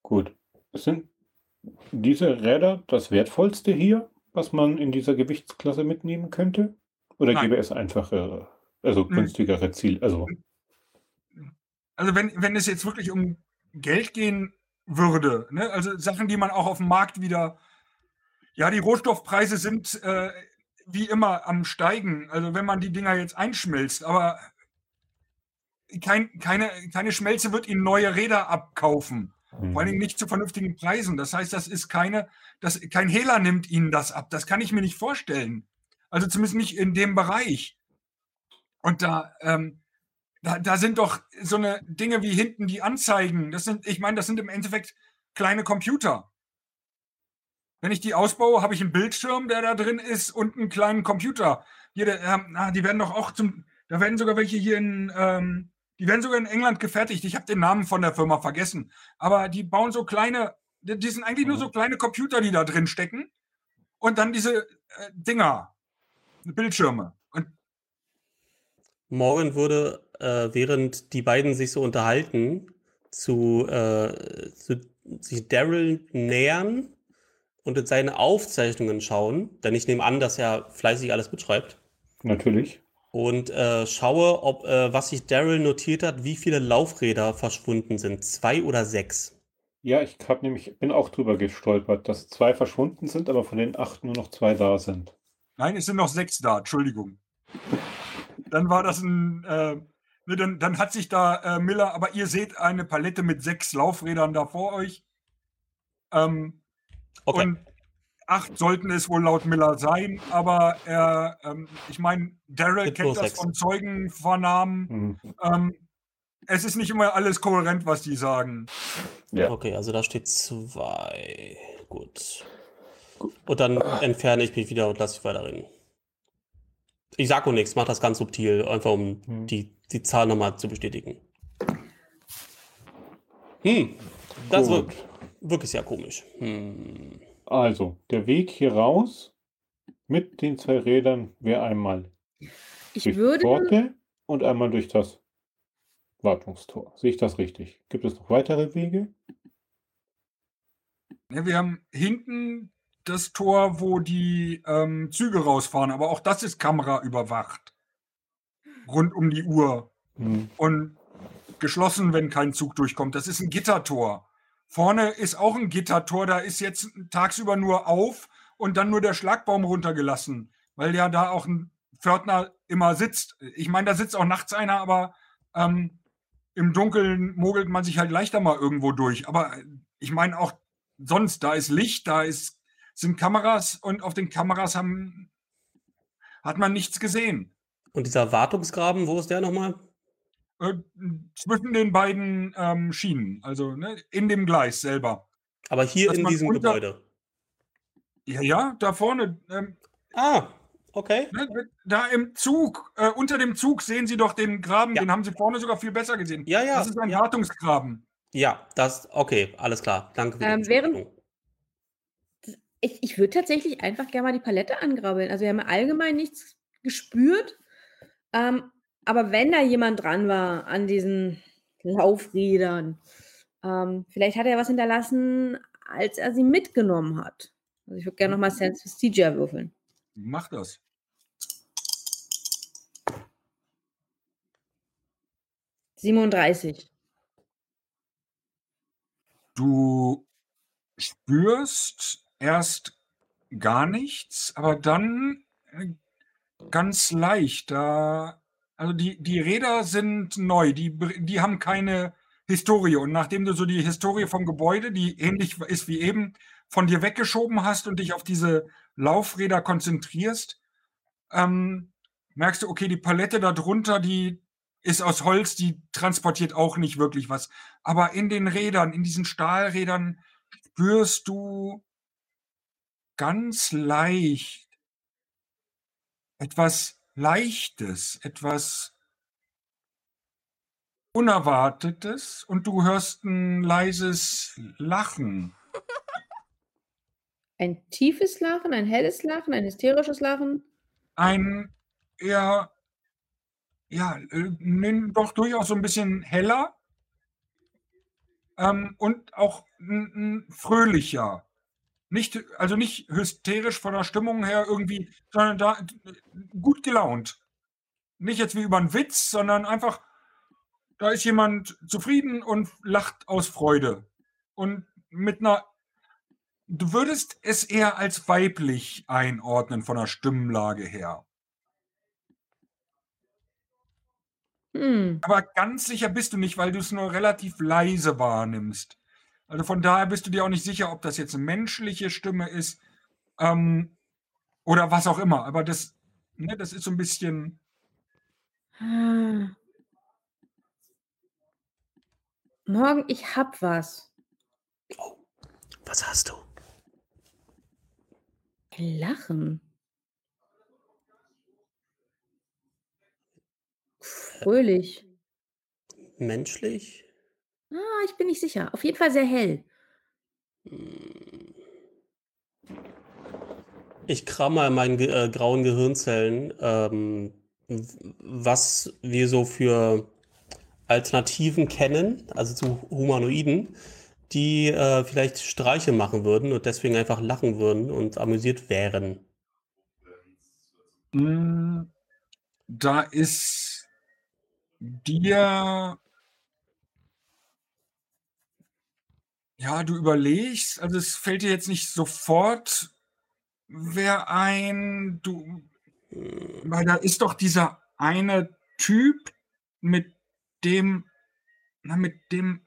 Gut. Sind diese Räder das wertvollste hier, was man in dieser Gewichtsklasse mitnehmen könnte? Oder Nein. gäbe es einfache, also hm. günstigere Ziel? Also, also wenn, wenn es jetzt wirklich um Geld gehen würde, ne? also Sachen, die man auch auf dem Markt wieder, ja, die Rohstoffpreise sind äh, wie immer am Steigen. Also wenn man die Dinger jetzt einschmilzt, aber kein, keine, keine Schmelze wird ihnen neue Räder abkaufen. Mhm. Vor allem nicht zu vernünftigen Preisen. Das heißt, das ist keine, das, kein Hehler nimmt ihnen das ab. Das kann ich mir nicht vorstellen. Also zumindest nicht in dem Bereich. Und da, ähm, da, da sind doch so eine Dinge wie hinten die Anzeigen. Das sind, ich meine, das sind im Endeffekt kleine Computer. Wenn ich die ausbaue, habe ich einen Bildschirm, der da drin ist und einen kleinen Computer. Hier, der, äh, die werden doch auch zum, da werden sogar welche hier in, ähm, die werden sogar in England gefertigt. Ich habe den Namen von der Firma vergessen. Aber die bauen so kleine, die sind eigentlich nur so mhm. kleine Computer, die da drin stecken. Und dann diese äh, Dinger, Bildschirme. Und Morgen würde, äh, während die beiden sich so unterhalten, zu, äh, zu sich Daryl nähern und in seine Aufzeichnungen schauen, denn ich nehme an, dass er fleißig alles mitschreibt. Natürlich. Und äh, schaue, ob äh, was sich Daryl notiert hat, wie viele Laufräder verschwunden sind. Zwei oder sechs. Ja, ich hab nämlich, bin auch drüber gestolpert, dass zwei verschwunden sind, aber von den acht nur noch zwei da sind. Nein, es sind noch sechs da, Entschuldigung. Dann war das ein, äh, ne, dann, dann hat sich da äh, Miller, aber ihr seht eine Palette mit sechs Laufrädern da vor euch. Ähm, okay. Und acht sollten es wohl laut Miller sein, aber er, ähm, ich meine, Daryl kennt das von Zeugenvernahmen. Mhm. Ähm, es ist nicht immer alles kohärent, was die sagen. Ja. Okay, also da steht zwei. Gut. Und dann entferne ich mich wieder und lasse dich weiterreden. Ich sage auch nichts, mach das ganz subtil, einfach um hm. die, die Zahl nochmal zu bestätigen. Hm, das Gut. wird wirklich sehr komisch. Hm. Also, der Weg hier raus mit den zwei Rädern wäre einmal ich durch würde... Pforte und einmal durch das Wartungstor. Sehe ich das richtig? Gibt es noch weitere Wege? Ja, wir haben hinten das Tor, wo die ähm, Züge rausfahren, aber auch das ist Kamera überwacht. Rund um die Uhr. Hm. Und geschlossen, wenn kein Zug durchkommt. Das ist ein Gittertor. Vorne ist auch ein Gittertor, da ist jetzt tagsüber nur auf und dann nur der Schlagbaum runtergelassen, weil ja da auch ein Pförtner immer sitzt. Ich meine, da sitzt auch nachts einer, aber ähm, im Dunkeln mogelt man sich halt leichter mal irgendwo durch. Aber ich meine auch sonst, da ist Licht, da ist sind Kameras und auf den Kameras haben, hat man nichts gesehen. Und dieser Wartungsgraben, wo ist der nochmal? Äh, zwischen den beiden ähm, Schienen, also ne, in dem Gleis selber. Aber hier Dass in diesem unter, Gebäude. Ja, ja, da vorne. Ähm, ah, okay. Ne, da im Zug, äh, unter dem Zug sehen Sie doch den Graben, ja. den haben Sie vorne sogar viel besser gesehen. Ja, ja. Das ist ein ja. Wartungsgraben. Ja, das, okay, alles klar. Danke für die ähm, während, ich, ich würde tatsächlich einfach gerne mal die Palette angrabbeln. Also wir haben allgemein nichts gespürt. Ähm, aber wenn da jemand dran war an diesen Laufrädern, ähm, vielleicht hat er was hinterlassen, als er sie mitgenommen hat. Also ich würde gerne nochmal Sense Prestige würfeln. Mach das. Siebenunddreißig. Du spürst erst gar nichts, aber dann äh, ganz leicht. Da, also die, die Räder sind neu, die, die haben keine Historie. Und nachdem du so die Historie vom Gebäude, die ähnlich ist wie eben, von dir weggeschoben hast und dich auf diese Laufräder konzentrierst, ähm, merkst du, okay, die Palette darunter, die ist aus Holz, die transportiert auch nicht wirklich was. Aber in den Rädern, in diesen Stahlrädern spürst du ganz leicht, etwas Leichtes, etwas Unerwartetes und du hörst ein leises Lachen. Ein tiefes Lachen, ein helles Lachen, ein hysterisches Lachen? Ein eher, ja, äh, doch durchaus so ein bisschen heller ähm, und auch ein, ein fröhlicher. Nicht, also nicht hysterisch von der Stimmung her irgendwie, sondern da gut gelaunt. Nicht jetzt wie über einen Witz, sondern einfach, da ist jemand zufrieden und lacht aus Freude. Und mit einer, du würdest es eher als weiblich einordnen von der Stimmlage her. Hm. Aber ganz sicher bist du nicht, weil du es nur relativ leise wahrnimmst. Also von daher bist du dir auch nicht sicher, ob das jetzt eine menschliche Stimme ist ähm, oder was auch immer. Aber das, ne, das ist so ein bisschen. Morgen, ich hab was. Oh, was hast du? Lachen. Fröhlich. Menschlich? Ah, ich bin nicht sicher. Auf jeden Fall sehr hell. Ich kram mal in meinen äh, grauen Gehirnzellen, ähm, was wir so für Alternativen kennen, also zu Humanoiden, die äh, vielleicht Streiche machen würden und deswegen einfach lachen würden und amüsiert wären? Hm, da ist dir ja, du überlegst, also es fällt dir jetzt nicht sofort wer ein, du, weil da ist doch dieser eine Typ, mit dem, na, mit dem,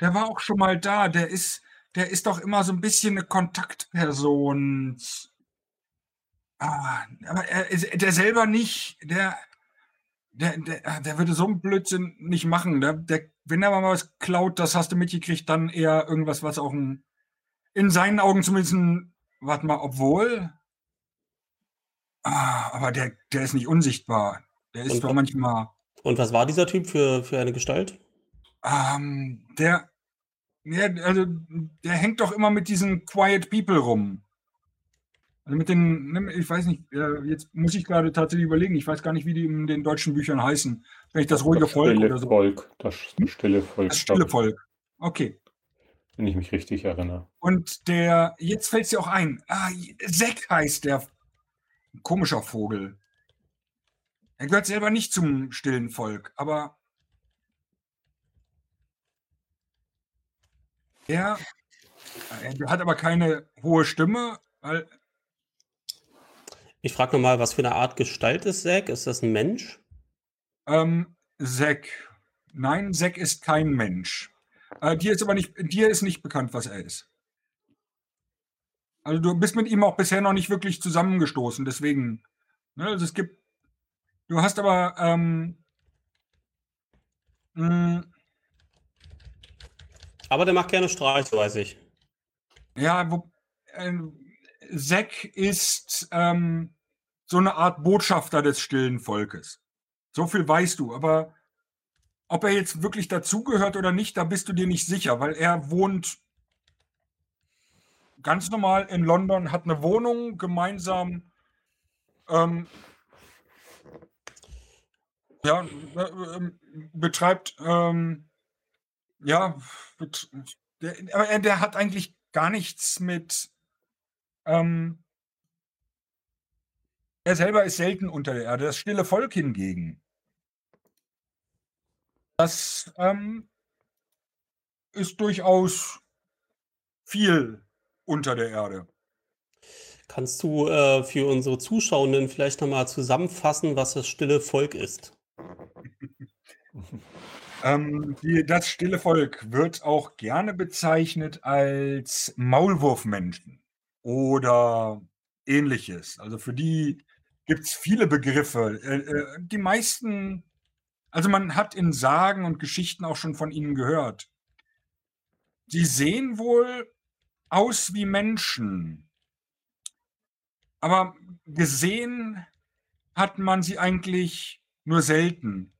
der war auch schon mal da, der ist, der ist doch immer so ein bisschen eine Kontaktperson. Ah, aber er, der selber nicht, der, der, der, der würde so einen Blödsinn nicht machen. Der, der, wenn er mal was klaut, das hast du mitgekriegt, dann eher irgendwas, was auch ein, in seinen Augen zumindest ein, warte mal, obwohl, ah, aber der, der ist nicht unsichtbar. Der ist und, zwar manchmal. Und was war dieser Typ für, für eine Gestalt? Ähm, der, ja, also, der hängt doch immer mit diesen Quiet People rum. Also mit den, ne, ich weiß nicht, jetzt muss ich gerade tatsächlich überlegen, ich weiß gar nicht, wie die in den deutschen Büchern heißen. Vielleicht das ruhige das Volk oder so. Volk, das hm? stille Volk. Das stille Volk. Okay. Wenn ich mich richtig erinnere. Und der, jetzt fällt es dir auch ein, ah, Sek heißt der komischer Vogel. Er gehört selber nicht zum stillen Volk, aber er, er hat aber keine hohe Stimme, weil ich frage nochmal, was für eine Art Gestalt ist Zack? Ist das ein Mensch? Ähm, Zack. Nein, Zack ist kein Mensch. Äh, dir ist aber nicht, dir ist nicht bekannt, was er ist. Also du bist mit ihm auch bisher noch nicht wirklich zusammengestoßen, deswegen. Ne, also es gibt. Du hast aber. Ähm, hm. aber der macht gerne Streiche, weiß ich. Ja, wo, äh, Zack ist ähm, so eine Art Botschafter des stillen Volkes. So viel weißt du, aber ob er jetzt wirklich dazugehört oder nicht, da bist du dir nicht sicher, weil er wohnt ganz normal in London, hat eine Wohnung gemeinsam. Ähm, ja, äh, betreibt, ähm, ja, bet, der, der hat eigentlich gar nichts mit ähm, er selber ist selten unter der Erde. Das stille Volk hingegen, das ähm, ist durchaus viel unter der Erde. Kannst du äh, für unsere Zuschauenden vielleicht nochmal zusammenfassen, was das stille Volk ist? *laughs* ähm, die, das stille Volk wird auch gerne bezeichnet als Maulwurfmenschen oder ähnliches. Also für die gibt es viele Begriffe. Äh, äh, die meisten, also man hat in Sagen und Geschichten auch schon von ihnen gehört. Sie sehen wohl aus wie Menschen, aber gesehen hat man sie eigentlich nur selten.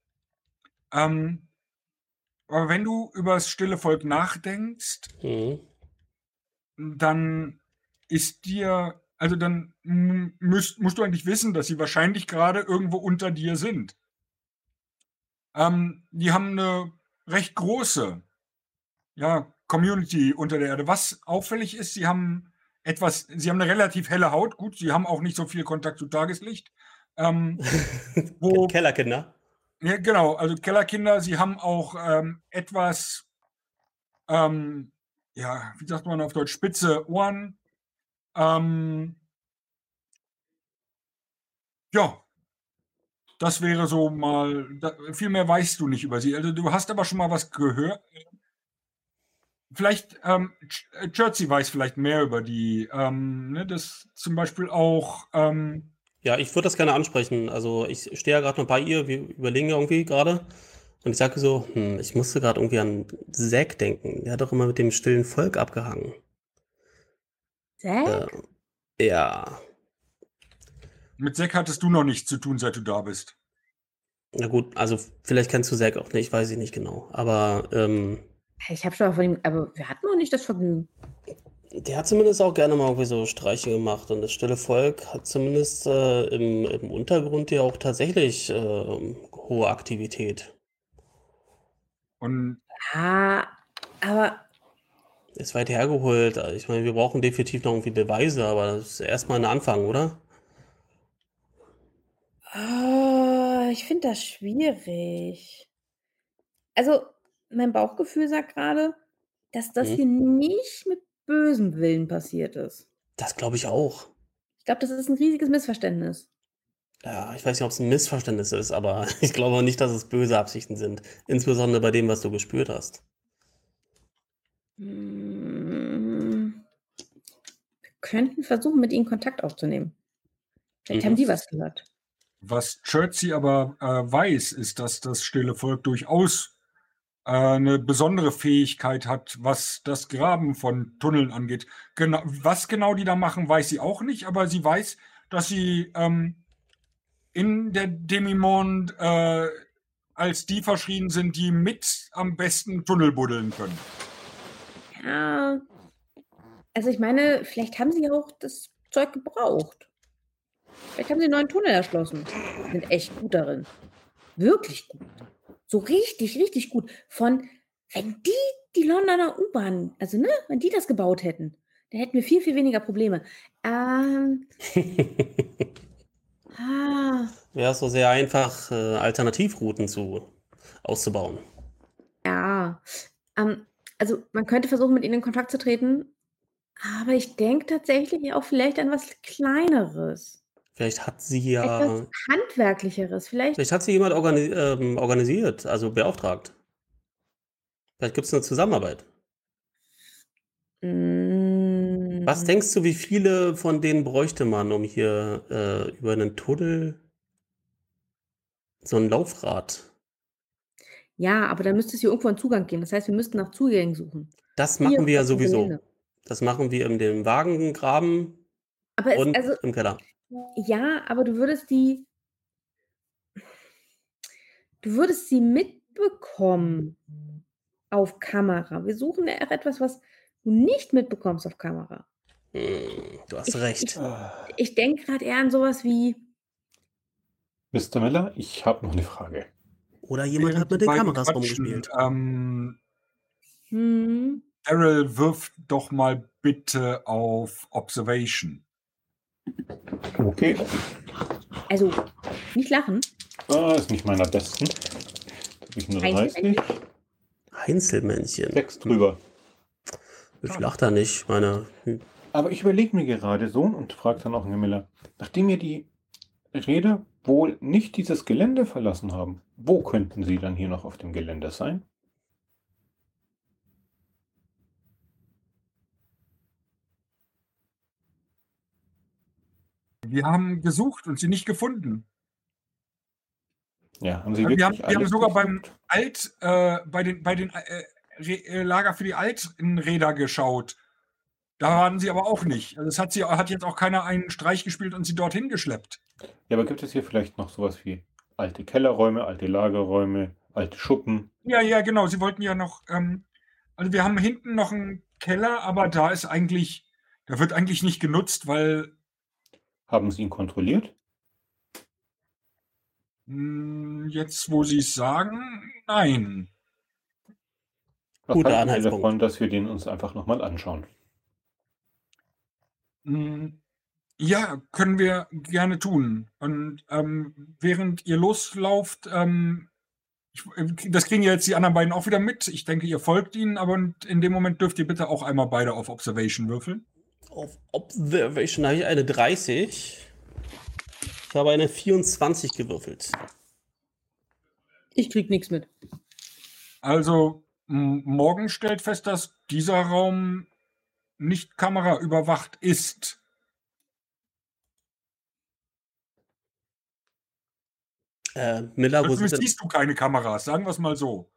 Ähm, aber wenn du über das stille Volk nachdenkst, mhm. dann ist dir, also dann müsst, musst du eigentlich wissen, dass sie wahrscheinlich gerade irgendwo unter dir sind. Ähm, die haben eine recht große ja, Community unter der Erde. Was auffällig ist, sie haben etwas, sie haben eine relativ helle Haut. Gut, sie haben auch nicht so viel Kontakt zu Tageslicht. Ähm, *laughs* wo, Kellerkinder. Ja, genau, also Kellerkinder, sie haben auch ähm, etwas, ähm, ja, wie sagt man auf Deutsch, spitze Ohren. Ähm, ja, das wäre so mal, da, viel mehr weißt du nicht über sie. Also du hast aber schon mal was gehört. Vielleicht, ähm, Jersey weiß vielleicht mehr über die. Ähm, ne, das zum Beispiel auch. Ähm, ja, ich würde das gerne ansprechen. Also ich stehe ja gerade noch bei ihr, wir überlegen ja irgendwie gerade. Und ich sage so, hm, ich musste gerade irgendwie an Zack denken. Der hat doch immer mit dem stillen Volk abgehangen. Zack? Äh, ja. Mit Zack hattest du noch nichts zu tun, seit du da bist. Na gut, also vielleicht kennst du Zack auch nicht, weiß ich nicht genau. Aber ähm, ich habe schon mal von ihm, aber wir hatten noch nicht das Vergnügen. Der hat zumindest auch gerne mal irgendwie so Streiche gemacht und das stille Volk hat zumindest äh, im, im Untergrund ja auch tatsächlich äh, hohe Aktivität. Und ja, aber. Ist weit hergeholt. Ich meine, wir brauchen definitiv noch irgendwie Beweise, aber das ist erstmal ein Anfang, oder? Oh, ich finde das schwierig. Also, mein Bauchgefühl sagt gerade, dass das Mhm. hier nicht mit bösem Willen passiert ist. Das glaube ich auch. Ich glaube, das ist ein riesiges Missverständnis. Ja, ich weiß nicht, ob es ein Missverständnis ist, aber *laughs* ich glaube nicht, dass es böse Absichten sind. Insbesondere bei dem, was du gespürt hast. Hm. Wir könnten versuchen, mit ihnen Kontakt aufzunehmen. Vielleicht Mhm. haben die was gehört. was Chertsey aber äh, weiß, ist, dass das stille Volk durchaus äh, eine besondere Fähigkeit hat, was das Graben von Tunneln angeht. Genau, was genau die da machen, weiß sie auch nicht, aber sie weiß, dass sie ähm, in der Demimonde äh, als die verschrien sind, die mit am besten Tunnel buddeln können. Ja. Also ich meine, vielleicht haben sie auch das Zeug gebraucht. Vielleicht haben sie einen neuen Tunnel erschlossen. Sind echt gut darin. Wirklich gut. So richtig, richtig gut. Von, wenn die die Londoner U-Bahn, also ne, wenn die das gebaut hätten, dann hätten wir viel, viel weniger Probleme. Ähm, *laughs* ah, Wäre es so sehr einfach, äh, Alternativrouten zu, auszubauen. ja. Ähm, also man könnte versuchen, mit ihnen in Kontakt zu treten, aber ich denke tatsächlich auch vielleicht an was Kleineres. Vielleicht hat sie ja, Etwas Handwerklicheres. Vielleicht. vielleicht hat sie jemand organi ähm, organisiert, also beauftragt. Vielleicht gibt es eine Zusammenarbeit. Mm, Was denkst du, wie viele von denen bräuchte man, um hier äh, über einen Tunnel so ein Laufrad? Ja, aber da müsste es hier irgendwo einen Zugang geben. Das heißt, wir müssten nach Zugängen suchen. Das Hier machen wir ja sowieso. Gelände. Das machen wir in dem Wagengraben Aber es, und also, im Keller. ja, aber du würdest die. Du würdest sie mitbekommen auf Kamera. Wir suchen ja auch etwas, was du nicht mitbekommst auf Kamera. Hm, du hast Ich- recht. Ich denke gerade eher an sowas wie. Mr. Miller, ich habe noch eine Frage. Oder jemand hat mit den Kameras quatschen, rumgespielt. Ähm, Hm, Daryl wirft doch mal bitte auf Observation. Okay. also, nicht lachen. Ah, ist nicht meiner besten. Habe ich nur Einzelmännchen? 30. Einzelmännchen. Sechs drüber. Ich lach da nicht. Ich meine, hm, Aber ich überlege mir gerade so und frage dann auch Herrn Miller, nachdem ihr die Räder wohl nicht dieses Gelände verlassen haben, wo könnten sie dann hier noch auf dem Gelände sein? Wir haben gesucht und sie nicht gefunden. Ja, haben sie Wir wirklich haben, wir haben sogar beim? Alt, äh, bei den, bei den äh, äh, Lager für die alten Räder geschaut. Da waren sie aber auch nicht. Also es hat, sie, hat jetzt auch keiner einen Streich gespielt und sie dorthin geschleppt. Ja, aber gibt es hier vielleicht noch sowas wie alte Kellerräume, alte Lagerräume, alte Schuppen? Ja, ja, genau. Sie wollten ja noch, ähm, also wir haben hinten noch einen Keller, aber da ist eigentlich, da wird eigentlich nicht genutzt, weil Haben sie ihn kontrolliert? mh, jetzt, wo sie es sagen, nein. Was Guter Anhaltspunkt. davon, dass wir den uns einfach nochmal anschauen? Mh, Ja, können wir gerne tun. Und ähm, während ihr loslauft, ähm, ich, das kriegen ja jetzt die anderen beiden auch wieder mit. Ich denke, ihr folgt ihnen, aber in dem Moment dürft ihr bitte auch einmal beide auf Observation würfeln. auf Observation habe ich eine 30. Ich habe eine 24 gewürfelt. Ich krieg nichts mit. Also, morgen stellt fest, dass dieser Raum nicht kameraüberwacht ist. Äh, Miller, wo sind Zumindest denn, siehst du keine Kameras, sagen wir es mal so.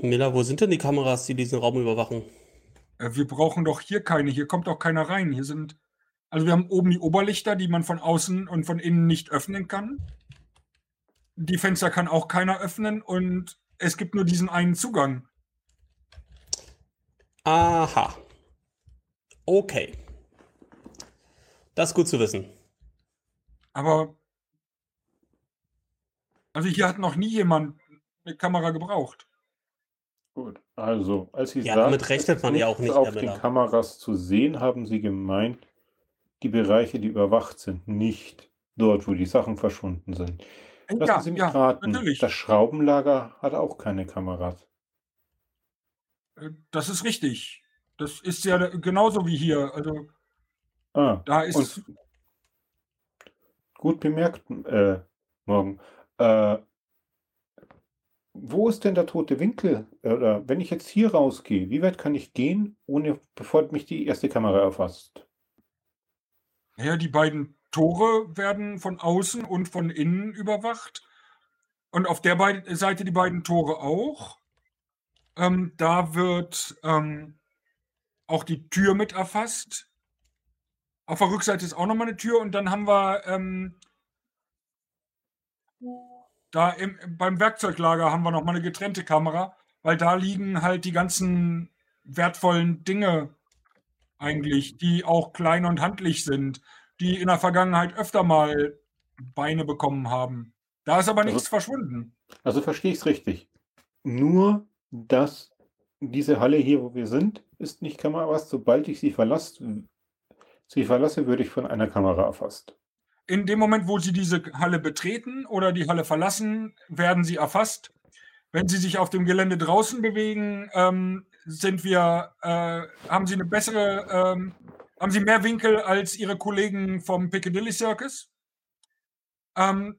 Miller, wo sind denn die Kameras, die diesen Raum überwachen? Äh, Wir brauchen doch hier keine, hier kommt doch keiner rein. Hier sind, also wir haben oben die Oberlichter, die man von außen und von innen nicht öffnen kann. Die Fenster kann auch keiner öffnen und es gibt nur diesen einen Zugang. Aha. Okay. Das ist gut zu wissen. Aber, also hier hat noch nie jemand eine Kamera gebraucht. Gut, also als Sie Ja, sagten, damit es rechnet ist man ja auch nicht, auf den. Kameras zu sehen, haben Sie gemeint, die Bereiche, die überwacht sind, nicht dort, wo die Sachen verschwunden sind. Lassen Ja, Sie mich ja, raten, natürlich. das Schraubenlager hat auch keine Kameras. Äh, Das ist richtig. Das ist ja genauso wie hier. Also Ah, da ist. gut bemerkt, äh, Morgen. Äh, wo ist denn der tote Winkel? Oder wenn ich jetzt hier rausgehe, wie weit kann ich gehen, ohne bevor mich die erste Kamera erfasst? Ja, die beiden Tore werden von außen und von innen überwacht. Und auf der Seite die beiden Tore auch. Ähm, da wird ähm, auch die Tür mit erfasst. Auf der Rückseite ist auch nochmal eine Tür und dann haben wir ähm, da im, beim Werkzeuglager haben wir nochmal eine getrennte Kamera, weil da liegen halt die ganzen wertvollen Dinge eigentlich, die auch klein und handlich sind, die in der Vergangenheit öfter mal Beine bekommen haben. Da ist aber Also- nichts verschwunden. Also verstehe ich es richtig. Nur, dass diese Halle hier, wo wir sind, ist nicht Kameras. Sobald ich sie verlasse, sie verlasse, würde ich von einer Kamera erfasst. In dem Moment, wo Sie diese Halle betreten oder die Halle verlassen, werden Sie erfasst. Wenn Sie sich auf dem Gelände draußen bewegen, ähm, sind wir, äh, haben Sie eine bessere, ähm, haben Sie mehr Winkel als Ihre Kollegen vom Piccadilly Circus. Ähm,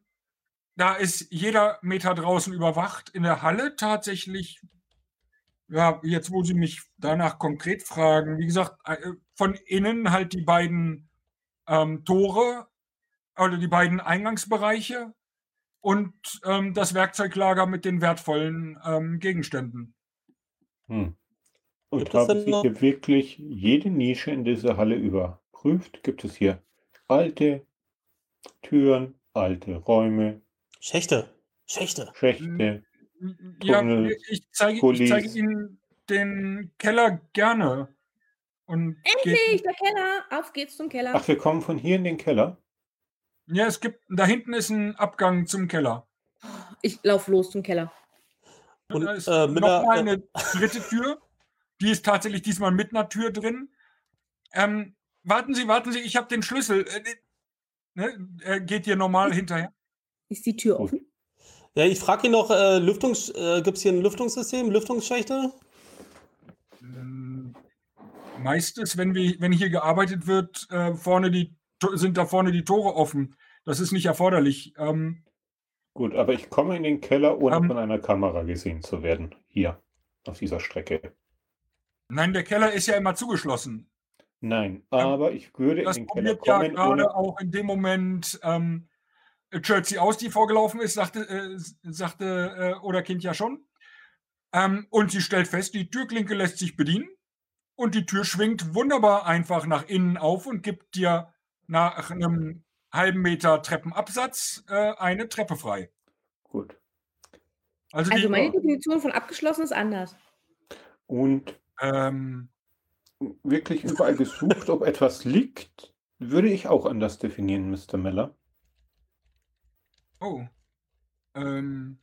da ist jeder Meter draußen überwacht. In der Halle tatsächlich, ja, jetzt wo Sie mich danach konkret fragen, wie gesagt, äh, von innen halt die beiden ähm, Tore oder die beiden Eingangsbereiche und ähm, das Werkzeuglager mit den wertvollen ähm, Gegenständen. Hm. Und haben Sie hier wirklich jede Nische in dieser Halle überprüft? Gibt es hier alte Türen, alte Räume, Schächte. Schächte. Schächte? Ja, Tunnels, ich zeige, ich zeige Ihnen den Keller gerne. Und Endlich, geht, der Keller. Auf geht's zum Keller. Ach, wir kommen von hier in den Keller? Ja, es gibt, da hinten ist ein Abgang zum Keller. Ich laufe los zum Keller. Und, da ist äh, nochmal äh, eine dritte Tür. Die ist tatsächlich diesmal mit einer Tür drin. Ähm, warten Sie, warten Sie, ich habe den Schlüssel. Äh, ne, er geht hier normal hinterher. Ist die Tür offen? Ja, ich frage ihn noch, äh, Lüftungs, äh, gibt es hier ein Lüftungssystem, Lüftungsschächte? Ähm, Meistens, wenn, wir, wenn hier gearbeitet wird, äh, vorne die, sind da vorne die Tore offen. Das ist nicht erforderlich. Ähm, Gut, aber ich komme in den Keller, ohne Ähm. von einer Kamera gesehen zu werden. Hier, auf dieser Strecke. nein, der Keller ist ja immer zugeschlossen. Nein, aber ich würde in Das den Keller probiert ja kommen, gerade auch in dem Moment ähm, Chelsea aus, die vorgelaufen ist, sagte, äh, sagte äh, oder Kind ja schon. Ähm, und sie stellt fest, die Türklinke lässt sich bedienen und die Tür schwingt wunderbar einfach nach innen auf und gibt dir nach einem halben Meter Treppenabsatz äh, eine Treppe frei. Gut. Also, Also meine Definition von abgeschlossen ist anders. Und ähm, wirklich überall gesucht, ob etwas liegt, würde ich auch anders definieren, Mr. Miller. oh, ähm,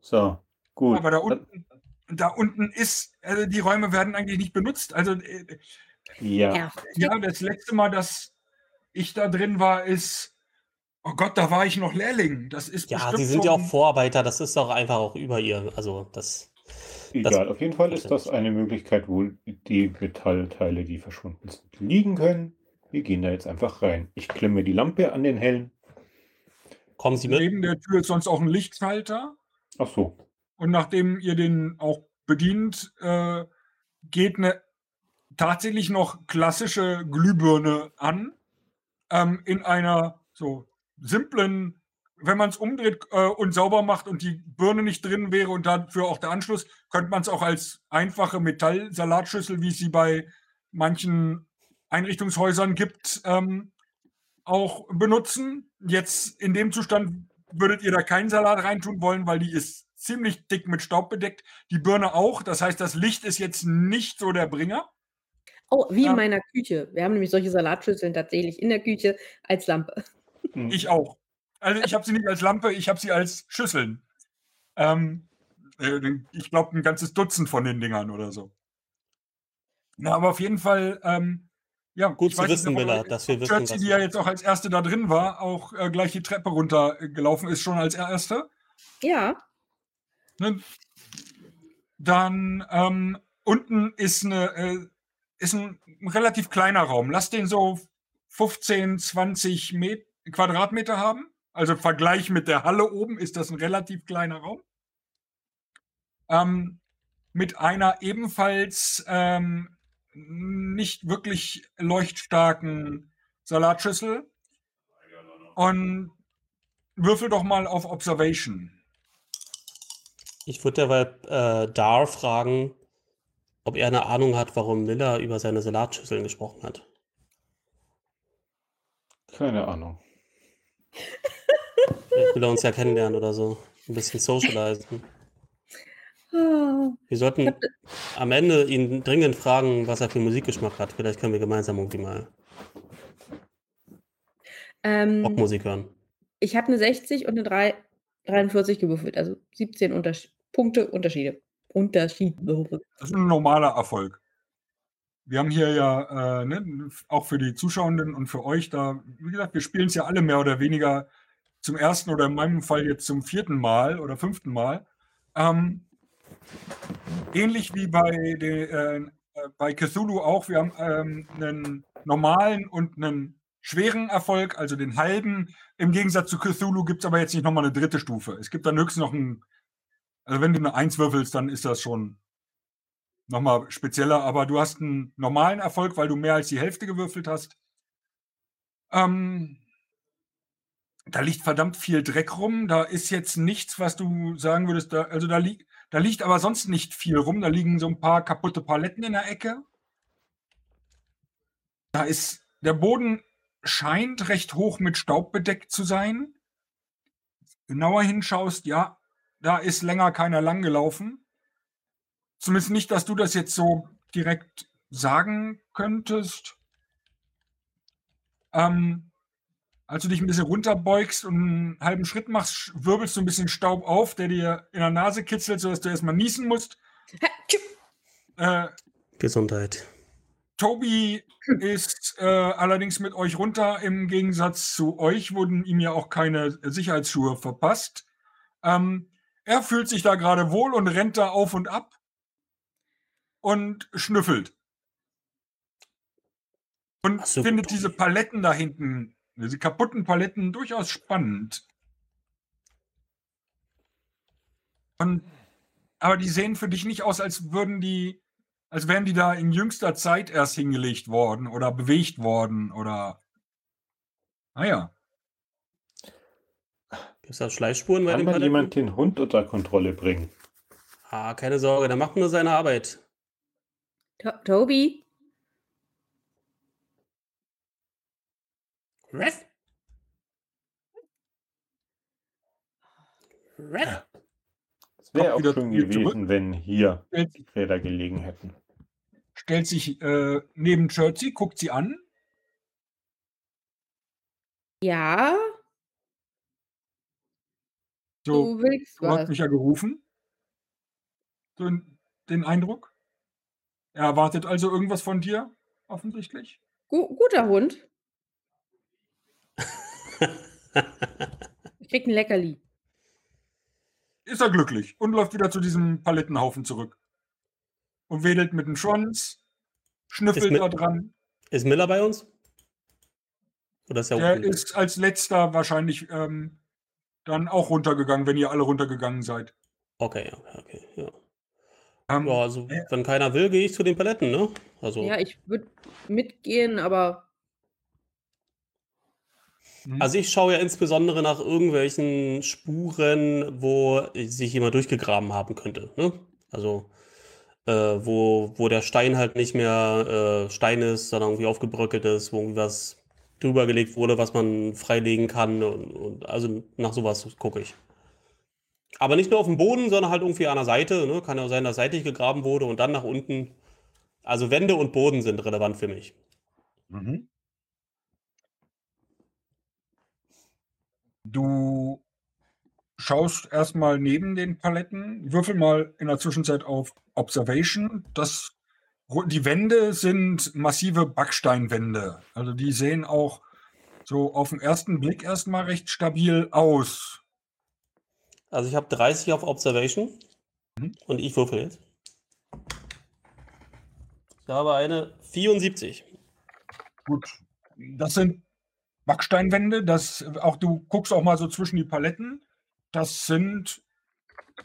So, gut. aber da unten, da unten ist, also die Räume werden eigentlich nicht benutzt. Also äh, Ja, Ja. Ja, das letzte Mal, dass ich da drin war, ist, oh Gott, da war ich noch Lehrling. Das ist Ja, sie sind ja auch Vorarbeiter, das ist doch einfach auch über ihr. Also das. egal. Auf jeden Fall ist das eine Möglichkeit, wo die Metallteile, die verschwunden sind, liegen können. Wir gehen da jetzt einfach rein. Ich klemme die Lampe an den Helm. Kommen Sie mit? Neben der Tür ist sonst auch ein Lichtschalter. Ach so. Und nachdem ihr den auch bedient, äh, geht eine tatsächlich noch klassische Glühbirne an. Ähm, in einer so simplen, wenn man es umdreht äh, und sauber macht und die Birne nicht drin wäre und dafür auch der Anschluss, könnte man es auch als einfache Metallsalatschüssel, wie es sie bei manchen Einrichtungshäusern gibt, ähm, auch benutzen. Jetzt in dem Zustand würdet ihr da keinen Salat reintun wollen, weil die ist ziemlich dick mit Staub bedeckt. Die Birne auch. Das heißt, das Licht ist jetzt nicht so der Bringer. Oh, wie Ja. in meiner Küche. Wir haben nämlich solche Salatschüsseln tatsächlich in der Küche als Lampe. Hm. Ich auch. Also ich habe sie nicht als Lampe, ich habe sie als Schüsseln. Ähm, äh, ich glaube, ein ganzes Dutzend von den Dingern oder so. Na, aber auf jeden Fall, ähm, ja, gut zu wissen, Miller, dass wir wissen, Churchill, die ja jetzt auch als erste da drin war, auch äh, gleich die Treppe runtergelaufen ist, schon als erste. Ja. Ne? Dann ähm, unten ist, eine, äh, ist ein, relativ kleiner Raum. Lass den so 15, 20 Met Quadratmeter haben. Also im Vergleich mit der Halle oben ist das ein relativ kleiner Raum. Ähm, mit einer ebenfalls ähm, nicht wirklich leuchtstarken Salatschüssel. Und würfel doch mal auf Observation. Ich würde derweil äh, Dar fragen, ob er eine Ahnung hat, warum Miller über seine Salatschüsseln gesprochen hat. Keine Ahnung. *laughs* Vielleicht will er uns ja kennenlernen oder so. Ein bisschen socialisen. Wir sollten am Ende ihn dringend fragen, was er für Musikgeschmack hat. Vielleicht können wir gemeinsam irgendwie mal ähm, Rockmusik hören. Ich habe eine 60 und eine 3, 43 gewürfelt, also 17 Unterschied, Punkte Unterschiede. Unterschied. Das ist ein normaler Erfolg. Wir haben hier ja äh, ne, auch für die Zuschauenden und für euch da, wie gesagt, wir spielen es ja alle mehr oder weniger zum ersten oder in meinem Fall jetzt zum vierten Mal oder fünften Mal. Ähm, ähnlich wie bei, de, äh, bei Cthulhu auch, wir haben ähm, einen normalen und einen schweren Erfolg, also den halben. Im Gegensatz zu Cthulhu gibt es aber jetzt nicht nochmal eine dritte Stufe. Es gibt dann höchstens noch ein, also wenn du eine Eins würfelst, dann ist das schon nochmal spezieller, aber du hast einen normalen Erfolg, weil du mehr als die Hälfte gewürfelt hast. Ähm, da liegt verdammt viel Dreck rum. Da ist jetzt nichts, was du sagen würdest, da, also da liegt da liegt aber sonst nicht viel rum. Da liegen so ein paar kaputte Paletten in der Ecke. Da ist der Boden scheint recht hoch mit Staub bedeckt zu sein. Genauer hinschaust, ja, da ist länger keiner lang gelaufen. Zumindest nicht, dass du das jetzt so direkt sagen könntest. Ähm, als du dich ein bisschen runterbeugst und einen halben Schritt machst, wirbelst du ein bisschen Staub auf, der dir in der Nase kitzelt, sodass du erstmal niesen musst. Äh, Gesundheit. Tobi ist äh, allerdings mit euch runter. Im Gegensatz zu euch wurden ihm ja auch keine Sicherheitsschuhe verpasst. Ähm, er fühlt sich da gerade wohl und rennt da auf und ab und schnüffelt. Und so, findet diese Paletten da hinten diese kaputten Paletten durchaus spannend. Und, aber die sehen für dich nicht aus, als würden die, als wären die da in jüngster Zeit erst hingelegt worden oder bewegt worden oder. Naja. Gibt es da Schleifspuren bei Kann den Kann jemand den Hund unter Kontrolle bringen? Ah, keine Sorge, der macht nur seine Arbeit. To Tobi? Ref? Ref? Es wäre auch schön gewesen, zurück. wenn hier die Räder gelegen hätten. Stellt sich äh, neben Chertsey, guckt sie an. Ja. So, du willst du was. hast mich ja gerufen. So den Eindruck. Er erwartet also irgendwas von dir, offensichtlich. Gu guter Hund. *laughs* ich krieg ein Leckerli. Ist er glücklich und läuft wieder zu diesem Palettenhaufen zurück. Und wedelt mit dem Schwanz, schnüffelt da dran. Ist Miller bei uns? Oder ist er Der ist als letzter wahrscheinlich ähm, dann auch runtergegangen, wenn ihr alle runtergegangen seid. Okay, okay, okay, ja. Ähm, ja, also äh, wenn keiner will, gehe ich zu den Paletten, ne? Also. Ja, ich würde mitgehen, aber Mhm. Also ich schaue ja insbesondere nach irgendwelchen Spuren, wo sich jemand durchgegraben haben könnte. Ne? Also äh, wo, wo der Stein halt nicht mehr äh, Stein ist, sondern irgendwie aufgebröckelt ist, wo irgendwie was drüber gelegt wurde, was man freilegen kann. Und, und also nach sowas gucke ich. Aber nicht nur auf dem Boden, sondern halt irgendwie an der Seite. Ne? Kann ja auch sein, dass seitlich gegraben wurde und dann nach unten. Also Wände und Boden sind relevant für mich. Mhm. Du schaust erstmal neben den Paletten, würfel mal in der Zwischenzeit auf Observation. Das, die Wände sind massive Backsteinwände. Also die sehen auch so auf den ersten Blick erstmal recht stabil aus. Also ich habe 30 auf Observation mhm. und ich würfel jetzt. Ich habe eine 74. Gut. Das sind Backsteinwände. Das, auch du guckst auch mal so zwischen die Paletten. Das sind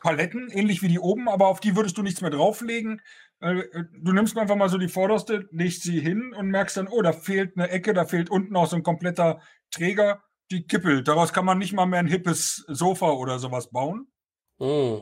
Paletten, ähnlich wie die oben, aber auf die würdest du nichts mehr drauflegen. Äh, du nimmst einfach mal so die vorderste, legst sie hin und merkst dann, oh, da fehlt eine Ecke, da fehlt unten auch so ein kompletter Träger, die kippelt. Daraus kann man nicht mal mehr ein hippes Sofa oder sowas bauen. Mm.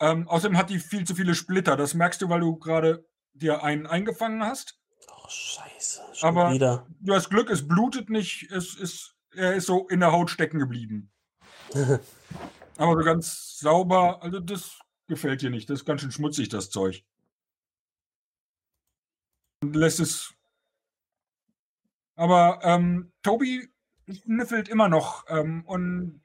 Ähm, außerdem hat die viel zu viele Splitter. Das merkst du, weil du gerade dir einen eingefangen hast. Oh, scheiße. Schon aber wieder. du hast Glück, es blutet nicht, es ist, er ist so in der Haut stecken geblieben. *laughs* aber so ganz sauber, also das gefällt dir nicht. Das ist ganz schön schmutzig, das Zeug. Lässt es. Aber ähm, Tobi schnüffelt immer noch. Ähm, und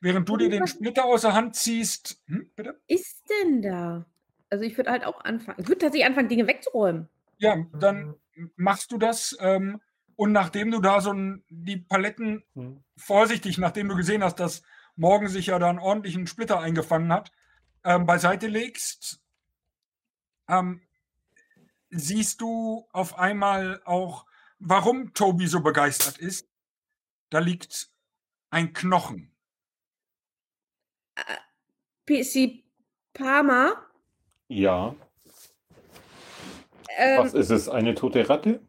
während du dir den Splitter aus der Hand ziehst. Hm, bitte? Ist denn da? Also ich würde halt auch anfangen. Ich würde tatsächlich anfangen, Dinge wegzuräumen. Ja, dann machst du das. Ähm, und nachdem du da so ein, die Paletten hm. vorsichtig, nachdem du gesehen hast, dass Morgen sich ja da einen ordentlichen Splitter eingefangen hat, ähm, beiseite legst, ähm, siehst du auf einmal auch, warum Tobi so begeistert ist. Da liegt ein Knochen. Äh, PC Parma? Ja. Ähm, Was ist es? Eine tote Ratte?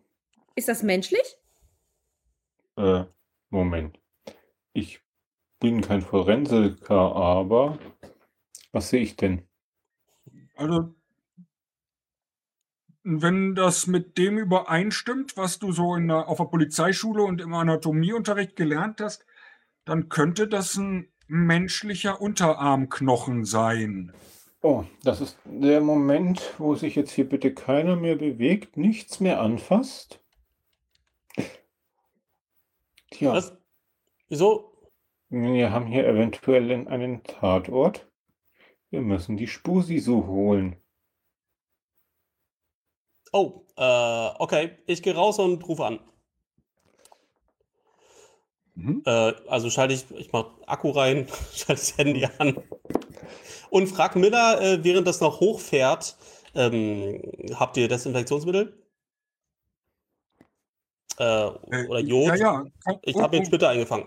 Ist das menschlich? Äh, Moment. Ich bin kein Forensiker, aber was sehe ich denn? Also, wenn das mit dem übereinstimmt, was du so in der, auf der Polizeischule und im Anatomieunterricht gelernt hast, dann könnte das ein menschlicher Unterarmknochen sein. Oh, das ist der Moment, wo sich jetzt hier bitte keiner mehr bewegt, nichts mehr anfasst. Tja. Was? Wieso? Wir haben hier eventuell einen Tatort. Wir müssen die Spusi-Suche holen. Oh, äh, okay. Ich gehe raus und rufe an. Mhm. Äh, also schalte ich, ich mache Akku rein, *laughs* schalte das Handy an und frag Miller, äh, während das noch hochfährt, ähm, habt ihr Desinfektionsmittel? Äh, äh oder Jod? Ja, ja. Ich habe den Splitter eingefangen.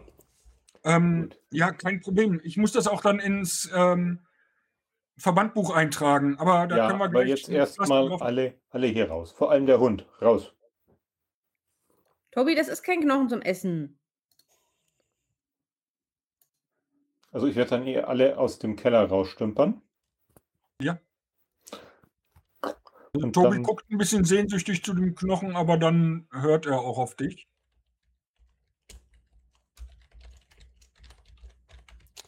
Ähm, ja, kein Problem. Ich muss das auch dann ins ähm, Verbandbuch eintragen. Aber da ja, können wir gleich. Aber jetzt erstmal alle, alle hier raus. Vor allem der Hund. Raus. Tobi, das ist kein Knochen zum Essen. Also ich werde dann eh alle aus dem Keller rausstümpern. Ja. Und Tobi dann, guckt ein bisschen sehnsüchtig zu dem Knochen, aber dann hört er auch auf dich.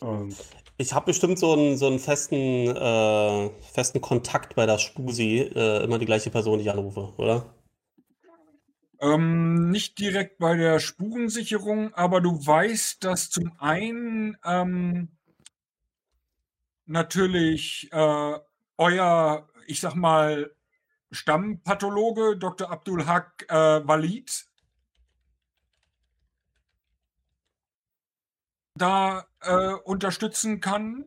Und ich habe bestimmt so einen, so einen festen, äh, festen Kontakt bei der Spusi, äh, immer die gleiche Person, die ich anrufe, oder? Ähm, nicht direkt bei der Spurensicherung, aber du weißt, dass zum einen ähm, natürlich äh, euer, ich sag mal, Stammpathologe Dr. Abdul Haq äh, Walid da äh, unterstützen kann.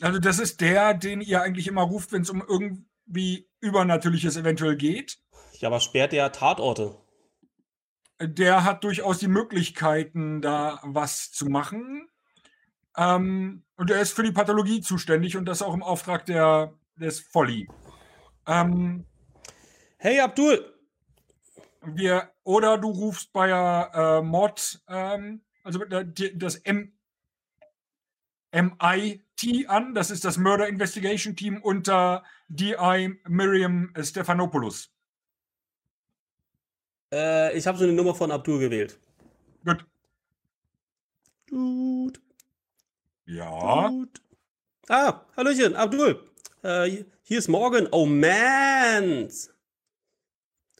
Also das ist der, den ihr eigentlich immer ruft, wenn es um irgendwie Übernatürliches eventuell geht. Ja, aber sperrt der Tatorte? Der hat durchaus die Möglichkeiten, da was zu machen. Ähm, und er ist für die Pathologie zuständig und das auch im Auftrag der, des Folly. Ähm, hey Abdul! Wir, oder du rufst bei der äh, Mod, ähm, also das M, MIT an, das ist das Murder Investigation Team unter DI Miriam Stephanopoulos. Äh, ich habe so eine Nummer von Abdul gewählt. Gut. Gut. Ja. Gut. Ah, Hallöchen, Abdul. Äh, hier ist Morgan. Oh man.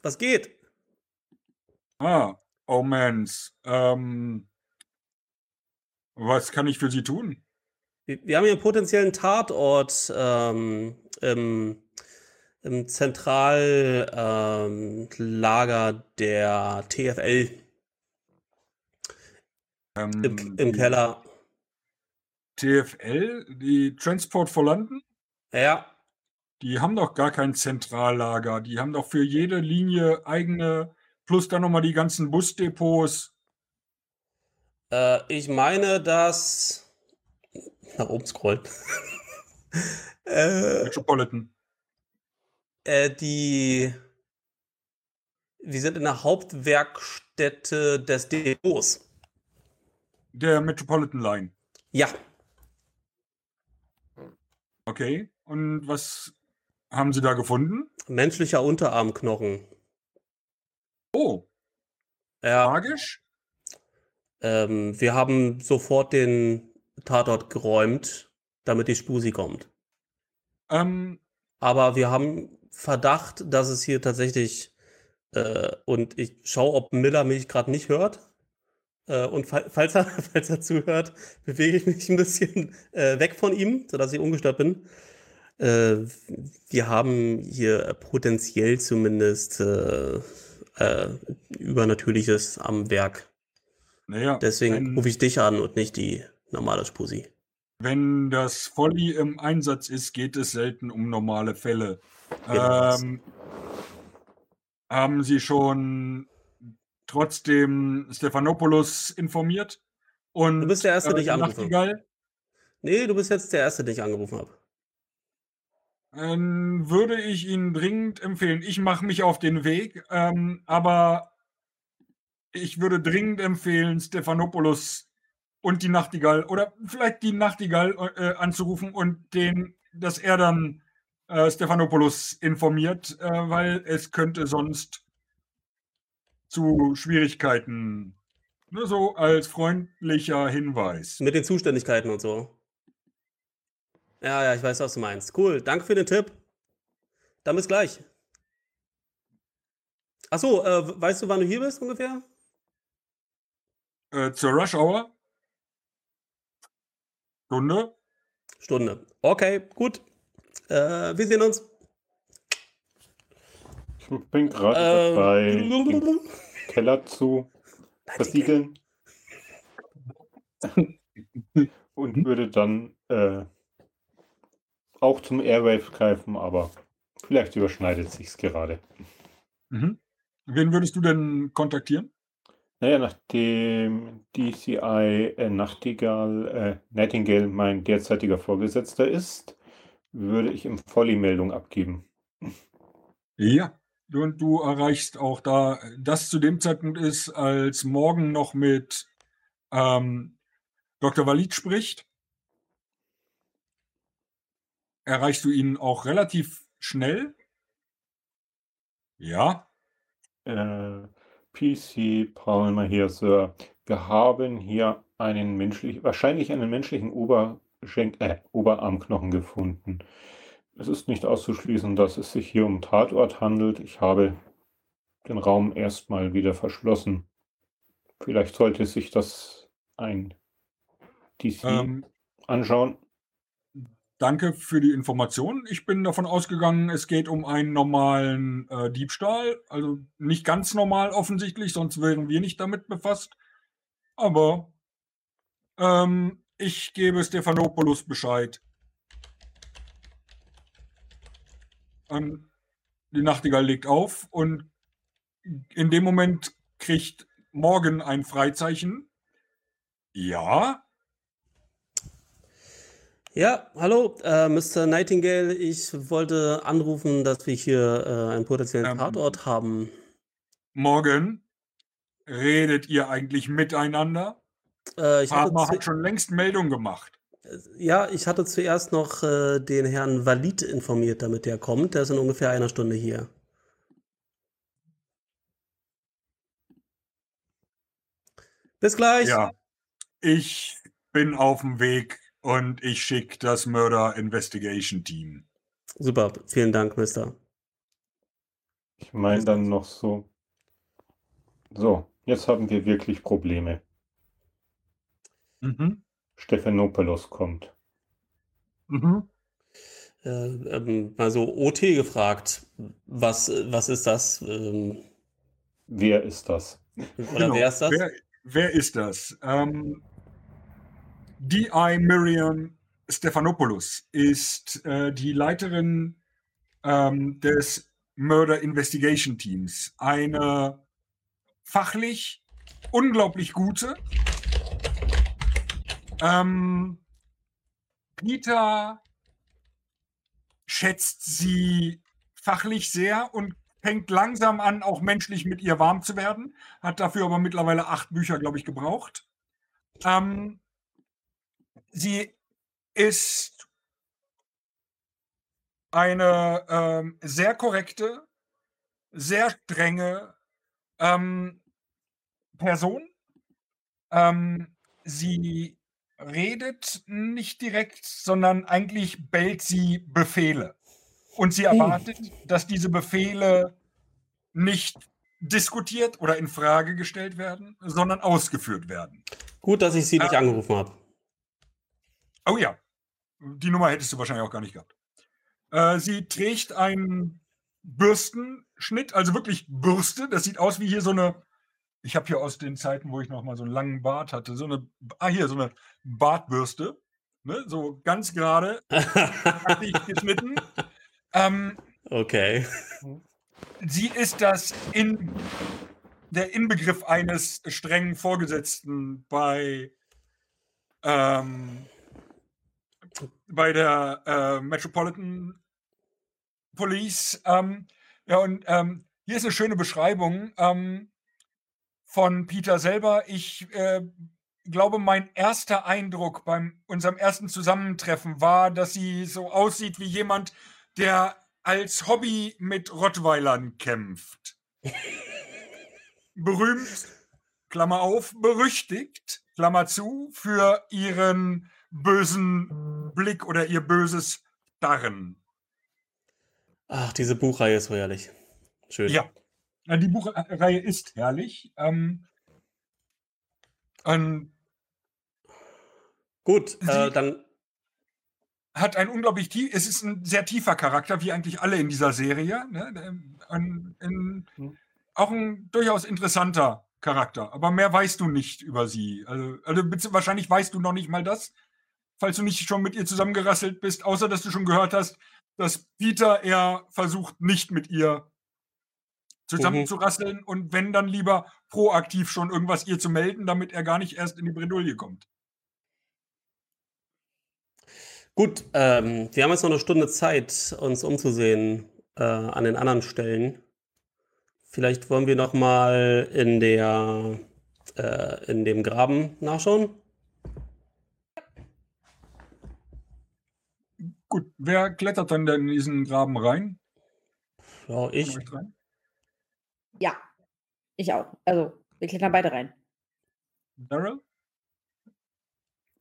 Was geht? Ah, oh mans. Ähm, Was kann ich für Sie tun? Wir haben hier einen potenziellen Tatort ähm, im, im Zentrallager ähm, der TFL. Ähm, Im, Im Keller. TFL, die Transport for London? Ja. Die haben doch gar kein Zentrallager. Die haben doch für jede Linie eigene, plus dann nochmal die ganzen Busdepots. Äh, ich meine, dass. Nach oben scrollen. *laughs* äh, Metropolitan. Äh, die. Wir sind in der Hauptwerkstätte des Depots. Der Metropolitan Line. Ja. Okay. Und was haben Sie da gefunden? Menschlicher Unterarmknochen. Oh. Ja. Magisch? Ähm, wir haben sofort den Tatort geräumt, damit die Spusi kommt. Ähm, Aber wir haben Verdacht, dass es hier tatsächlich äh, und ich schaue, ob Miller mich gerade nicht hört. Äh, und falls er, *laughs* falls er zuhört, bewege ich mich ein bisschen äh, weg von ihm, sodass ich ungestört bin. Äh, wir haben hier potenziell zumindest äh, äh, Übernatürliches am Werk. Naja, Deswegen rufe ich dich an und nicht die normale Spusi. Wenn das Volley im Einsatz ist, geht es selten um normale Fälle. Ähm, haben Sie schon trotzdem Stephanopoulos informiert? Und, du bist der Erste, äh, den ich angerufen habe. Nee, du bist jetzt der Erste, den ich angerufen habe. Ähm, würde ich Ihnen dringend empfehlen. Ich mache mich auf den Weg, ähm, aber ich würde dringend empfehlen, Stephanopoulos und die Nachtigall oder vielleicht die Nachtigall äh, anzurufen und den, dass er dann äh, Stephanopoulos informiert, äh, weil es könnte sonst zu Schwierigkeiten. Nur so als freundlicher Hinweis. Mit den Zuständigkeiten und so. Ja, ja, ich weiß, was du meinst. Cool, danke für den Tipp. Dann bis gleich. Achso, äh, weißt du, wann du hier bist ungefähr? Äh, zur Rush Hour? Stunde? Stunde. Okay, gut. Äh, wir sehen uns. Ich bin gerade äh, dabei, den Keller zu versiegeln. Und würde dann äh, auch zum Airwave greifen, aber vielleicht überschneidet sich's gerade. Mhm. Wen würdest du denn kontaktieren? Naja, nachdem DCI äh, Nachtigall, äh, Nightingale mein derzeitiger Vorgesetzter ist, würde ich ihm Volley-Meldung abgeben. Ja, und du erreichst auch da, das zu dem Zeitpunkt ist, als morgen noch mit ähm, Dr. Walid spricht, erreichst du ihn auch relativ schnell. Ja. Äh, PC Palmer hier, Sir. Wir haben hier einen menschlich, wahrscheinlich einen menschlichen Oberschenk, äh, Oberarmknochen gefunden. Es ist nicht auszuschließen, dass es sich hier um Tatort handelt. Ich habe den Raum erstmal wieder verschlossen. Vielleicht sollte sich das ein DC ähm, anschauen. Danke für die Information. Ich bin davon ausgegangen, es geht um einen normalen äh, Diebstahl. Also nicht ganz normal offensichtlich, sonst wären wir nicht damit befasst. Aber ähm, ich gebe Stephanopoulos Bescheid. Ähm, die Nachtigall legt auf und in dem Moment kriegt Morgan ein Freizeichen. Ja, ja, hallo, äh, Mr. Nightingale. Ich wollte anrufen, dass wir hier äh, einen potenziellen ähm, Tatort haben. Morgen redet ihr eigentlich miteinander? Äh, ich Partner hat schon längst Meldung gemacht. Ja, ich hatte zuerst noch äh, den Herrn Walid informiert, damit der kommt. Der ist in ungefähr einer Stunde hier. Bis gleich. Ja, ich bin auf dem Weg und ich schicke das Murder Investigation Team. Super, vielen Dank, Mister. Ich meine dann noch so. So, jetzt haben wir wirklich Probleme. Mhm. Stephanopoulos kommt. Mhm. Äh, ähm, mal so OT gefragt, was, was ist das? Ähm, wer ist das? Oder genau. wer ist das? Wer, wer ist das? Ähm, D.I. Miriam Stephanopoulos ist äh, die Leiterin ähm, des Murder Investigation Teams. Eine fachlich unglaublich gute. Ähm, Peter schätzt sie fachlich sehr und fängt langsam an, auch menschlich mit ihr warm zu werden. Hat dafür aber mittlerweile acht Bücher, glaube ich, gebraucht. Ähm, sie ist eine ähm, sehr korrekte, sehr strenge ähm, Person. Ähm, sie redet nicht direkt, sondern eigentlich bellt sie Befehle. Und sie erwartet, hm. dass diese Befehle nicht diskutiert oder in Frage gestellt werden, sondern ausgeführt werden. Gut, dass ich Sie nicht äh, angerufen habe. Oh ja, die Nummer hättest du wahrscheinlich auch gar nicht gehabt. Äh, sie trägt einen Bürstenschnitt, also wirklich Bürste. Das sieht aus wie hier so eine. Ich habe hier aus den Zeiten, wo ich noch mal so einen langen Bart hatte, so eine. Ah, hier, so eine Bartbürste. Ne, so ganz gerade *laughs* geschnitten. Ähm, okay. Sie ist das in der Inbegriff eines strengen Vorgesetzten bei ähm, bei der äh, Metropolitan Police. Ähm, ja, und ähm, hier ist eine schöne Beschreibung ähm, von Peter selber. Ich äh, glaube, mein erster Eindruck bei unserem ersten Zusammentreffen war, dass sie so aussieht wie jemand, der als Hobby mit Rottweilern kämpft. Berühmt, Klammer auf, berüchtigt, Klammer zu, für ihren bösen Blick oder ihr böses Darren. Ach, diese Buchreihe ist so herrlich. Schön. Ja, die Buchreihe ist herrlich. Ähm, ähm, Gut, äh, dann. Hat ein unglaublich tief, es ist ein sehr tiefer Charakter, wie eigentlich alle in dieser Serie. Ne? Ein, ein, hm. auch ein durchaus interessanter Charakter, aber mehr weißt du nicht über sie. Also, also wahrscheinlich weißt du noch nicht mal das, falls du nicht schon mit ihr zusammengerasselt bist, außer dass du schon gehört hast, dass Peter eher versucht, nicht mit ihr zusammenzurasseln mhm. und wenn dann lieber proaktiv schon irgendwas ihr zu melden, damit er gar nicht erst in die Bredouille kommt. Gut, ähm, wir haben jetzt noch eine Stunde Zeit, uns umzusehen äh, an den anderen Stellen. Vielleicht wollen wir noch mal in der äh, in dem Graben nachschauen. Gut, wer klettert dann in diesen Graben rein? Ja, ich. Ja, ich auch. Also, wir klettern beide rein. Daryl?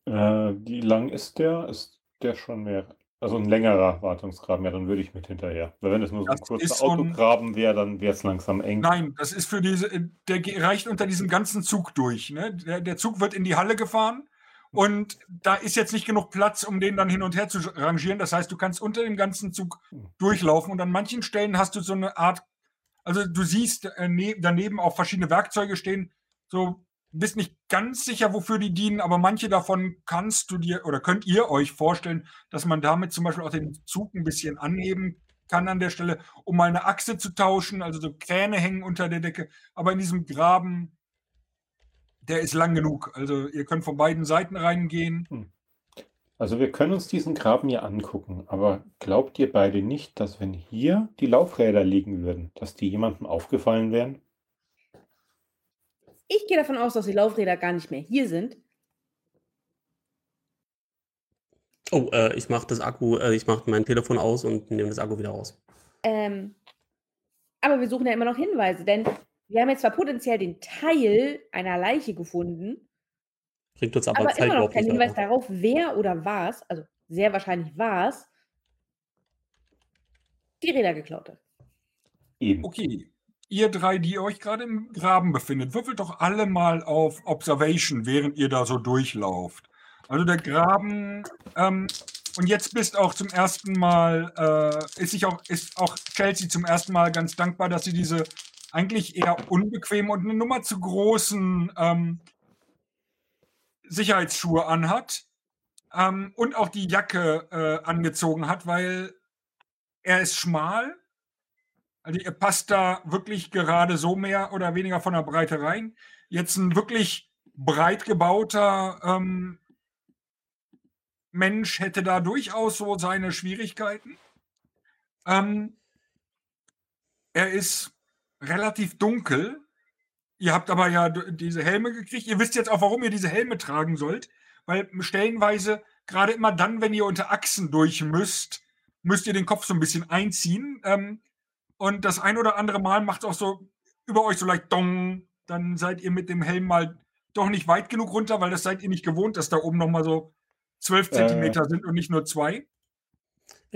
Äh, wie lang ist der? Ist der schon mehr? Also ein längerer Wartungsgraben, ja, dann würde ich mit hinterher. Weil wenn es nur so ein kurzer Autograben wäre, dann wäre es langsam eng. Nein, das ist für diese, der reicht unter diesem ganzen Zug durch. Ne? Der, der Zug wird in die Halle gefahren und da ist jetzt nicht genug Platz, um den dann hin und her zu rangieren. Das heißt, du kannst unter dem ganzen Zug durchlaufen und an manchen Stellen hast du so eine Art, also du siehst äh, ne, daneben auch verschiedene Werkzeuge stehen. So bist nicht ganz sicher, wofür die dienen, aber manche davon kannst du dir oder könnt ihr euch vorstellen, dass man damit zum Beispiel auch den Zug ein bisschen anheben kann an der Stelle, um mal eine Achse zu tauschen. Also so Kräne hängen unter der Decke. Aber in diesem Graben der ist lang genug. Also ihr könnt von beiden Seiten reingehen. Hm. Also wir können uns diesen Graben hier angucken, aber glaubt ihr beide nicht, dass wenn hier die Laufräder liegen würden, dass die jemandem aufgefallen wären? Ich gehe davon aus, dass die Laufräder gar nicht mehr hier sind. Oh, äh, ich mache das Akku, äh, ich mache mein Telefon aus und nehme das Akku wieder raus. Ähm, aber wir suchen ja immer noch Hinweise, denn wir haben jetzt zwar potenziell den Teil einer Leiche gefunden, Bringt uns aber, aber immer noch kein Hinweis darauf, wer oder was, also sehr wahrscheinlich war es, die Räder geklaut hat. Eben. Okay, ihr drei, die euch gerade im Graben befindet, würfelt doch alle mal auf Observation, während ihr da so durchlauft. Also der Graben, ähm, und jetzt bist auch zum ersten Mal, äh, ist, sich auch, ist auch Chelsea zum ersten Mal ganz dankbar, dass sie diese eigentlich eher unbequemen und eine Nummer zu großen ähm, Sicherheitsschuhe anhat ähm, und auch die Jacke äh, angezogen hat, weil er ist schmal. Also er passt da wirklich gerade so mehr oder weniger von der Breite rein. Jetzt ein wirklich breit gebauter ähm, Mensch hätte da durchaus so seine Schwierigkeiten. Ähm, er ist relativ dunkel. Ihr habt aber ja diese Helme gekriegt. Ihr wisst jetzt auch, warum ihr diese Helme tragen sollt. Weil stellenweise, gerade immer dann, wenn ihr unter Achsen durch müsst, müsst ihr den Kopf so ein bisschen einziehen. Ähm, und das ein oder andere Mal macht es auch so über euch so leicht dong. Dann seid ihr mit dem Helm mal doch nicht weit genug runter, weil das seid ihr nicht gewohnt, dass da oben nochmal so 12 Zentimeter äh, sind und nicht nur zwei.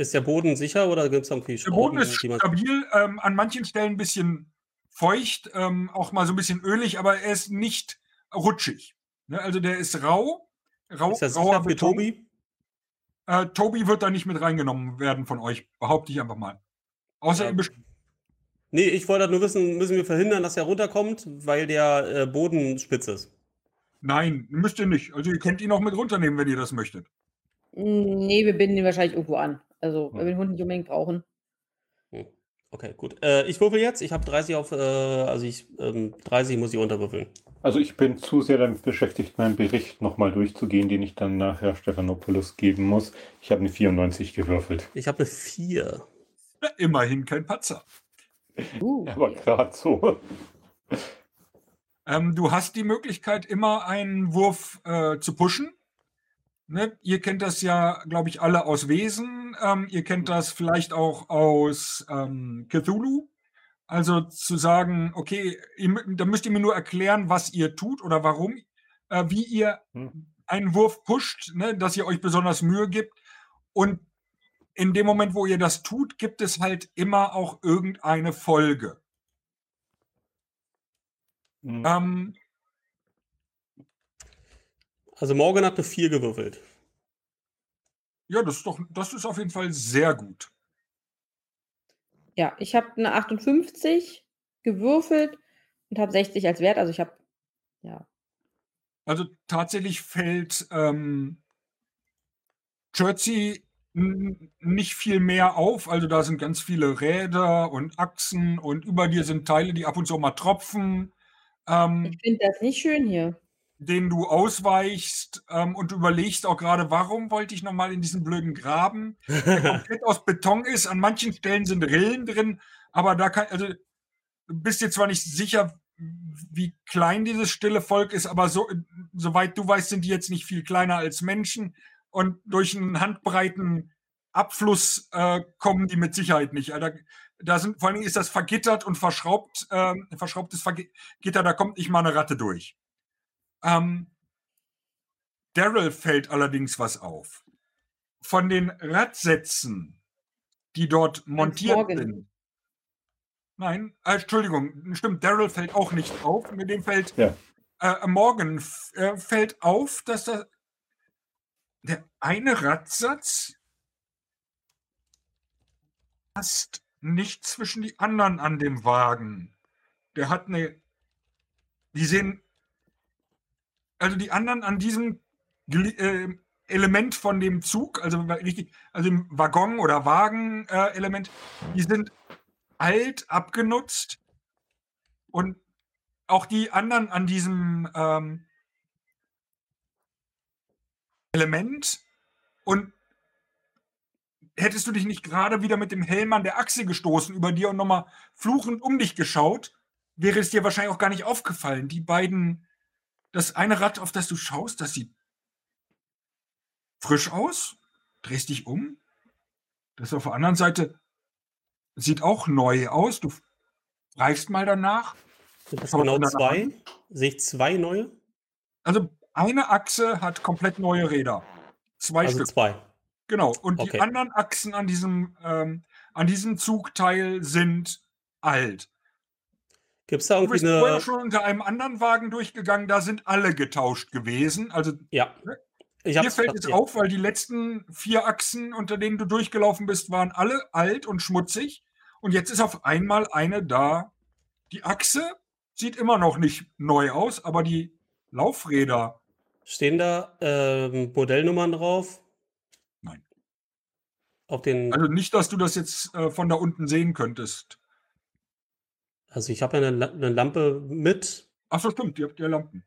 Ist der Boden sicher oder gibt es irgendwie Der Boden ist stabil, ähm, an manchen Stellen ein bisschen feucht, ähm, auch mal so ein bisschen ölig, aber er ist nicht rutschig. Ne? Also der ist rau. rau ist das rauer für Tobi? Äh, Tobi wird da nicht mit reingenommen werden von euch, behaupte ich einfach mal. Außer ja. Nee, ich wollte nur wissen, müssen wir verhindern, dass er runterkommt, weil der äh, Boden spitz ist. Nein, müsst ihr nicht. Also ihr könnt ihn auch mit runternehmen, wenn ihr das möchtet. Nee, wir binden ihn wahrscheinlich irgendwo an. Also, wenn wir den Hund nicht unbedingt brauchen. Okay, gut. Äh, ich würfel jetzt. Ich habe 30 auf, äh, also ich, ähm, 30 muss ich unterwürfeln. Also ich bin zu sehr damit beschäftigt, meinen Bericht nochmal durchzugehen, den ich dann nachher Stephanopoulos geben muss. Ich habe eine 94 gewürfelt. Ich habe eine 4. Ja, immerhin kein Patzer. Uh. Aber gerade so. Ähm, du hast die Möglichkeit, immer einen Wurf äh, zu pushen. Ne? Ihr kennt das ja, glaube ich, alle aus Wesen. Ähm, ihr kennt das vielleicht auch aus ähm, Cthulhu. Also zu sagen, okay, ihr, da müsst ihr mir nur erklären, was ihr tut oder warum, äh, wie ihr hm. einen Wurf pusht, ne? dass ihr euch besonders Mühe gibt. Und in dem Moment, wo ihr das tut, gibt es halt immer auch irgendeine Folge. Mhm. Ähm, also Morgan hat eine 4 gewürfelt. Ja, das ist doch, das ist auf jeden Fall sehr gut. Ja, ich habe eine 58 gewürfelt und habe 60 als Wert. Also ich habe, ja. Also tatsächlich fällt ähm, Jersey nicht viel mehr auf. Also da sind ganz viele Räder und Achsen und über dir sind Teile, die ab und zu mal tropfen. Ähm, ich finde das nicht schön hier. Den du ausweichst ähm, und überlegst auch gerade, warum wollte ich nochmal in diesen blöden Graben, der *laughs* komplett aus Beton ist. An manchen Stellen sind Rillen drin, aber da kann, also du bist dir zwar nicht sicher, wie klein dieses stille Volk ist, aber so, soweit du weißt, sind die jetzt nicht viel kleiner als Menschen und durch einen handbreiten Abfluss äh, kommen die mit Sicherheit nicht. Also, da sind, vor allen Dingen ist das vergittert und verschraubt, ähm, verschraubtes Gitter, da kommt nicht mal eine Ratte durch. Ähm, Daryl fällt allerdings was auf. Von den Radsätzen, die dort montiert sind. Nein, äh, Entschuldigung, stimmt, Daryl fällt auch nicht auf. Mit dem fällt ja. äh, Morgan äh, fällt auf, dass da der eine Radsatz passt nicht zwischen die anderen an dem Wagen. Der hat eine. Die sehen. Also die anderen an diesem äh, Element von dem Zug, also richtig, also im Waggon oder Wagen-Element, äh, die sind alt, abgenutzt und auch die anderen an diesem ähm, Element und hättest du dich nicht gerade wieder mit dem Helm an der Achse gestoßen über dir und nochmal fluchend um dich geschaut, wäre es dir wahrscheinlich auch gar nicht aufgefallen. Die beiden, das eine Rad, auf das du schaust, das sieht frisch aus, drehst dich um. Das auf der anderen Seite sieht auch neu aus. Du reichst mal danach. Sind das genau zwei? Sehe ich zwei neue? Also eine Achse hat komplett neue Räder. Zwei also Stück. zwei. Genau. Und okay. die anderen Achsen an diesem, ähm, an diesem Zugteil sind alt. Gibt es da irgendwie du bist vorher schon unter einem anderen Wagen durchgegangen, da sind alle getauscht gewesen. Also, ja. Ne? Mir fällt es auf, weil die letzten vier Achsen, unter denen du durchgelaufen bist, waren alle alt und schmutzig. Und jetzt ist auf einmal eine da. Die Achse sieht immer noch nicht neu aus, aber die Laufräder. Stehen da äh, Modellnummern drauf? Nein. Auf den also nicht, dass du das jetzt äh, von da unten sehen könntest. Also ich habe ja eine, eine, Lampe mit. Ach so, stimmt, ihr habt ja Lampen.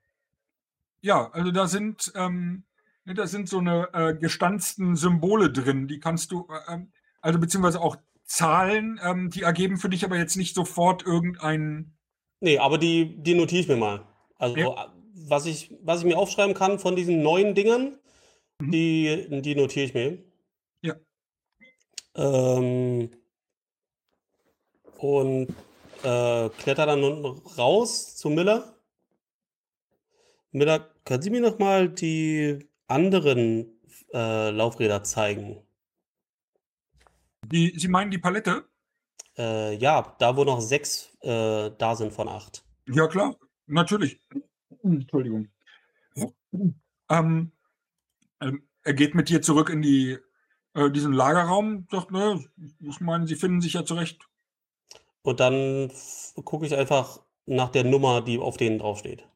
Ja, also da sind, ähm, da sind so eine äh, gestanzten Symbole drin, die kannst du, äh, ähm, also beziehungsweise auch Zahlen, ähm, die ergeben für dich aber jetzt nicht sofort irgendeinen. Nee, aber die, die notiere ich mir mal. Also ja. was, ich, was ich mir aufschreiben kann von diesen neuen Dingern, mhm. die, die notiere ich mir. Ja. Ähm, und äh, kletter dann unten raus zu Miller. Miller, können Sie mir noch mal die anderen äh, Laufräder zeigen? Die, Sie meinen die Palette? Äh, ja, da wo noch sechs äh, da sind von acht. Ja, klar, natürlich. Entschuldigung. Ähm, ähm, er geht mit dir zurück in die, äh, diesen Lagerraum, sagt, ne, ich meine, Sie finden sich ja zurecht. Und dann gucke ich einfach nach der Nummer, die auf denen draufsteht.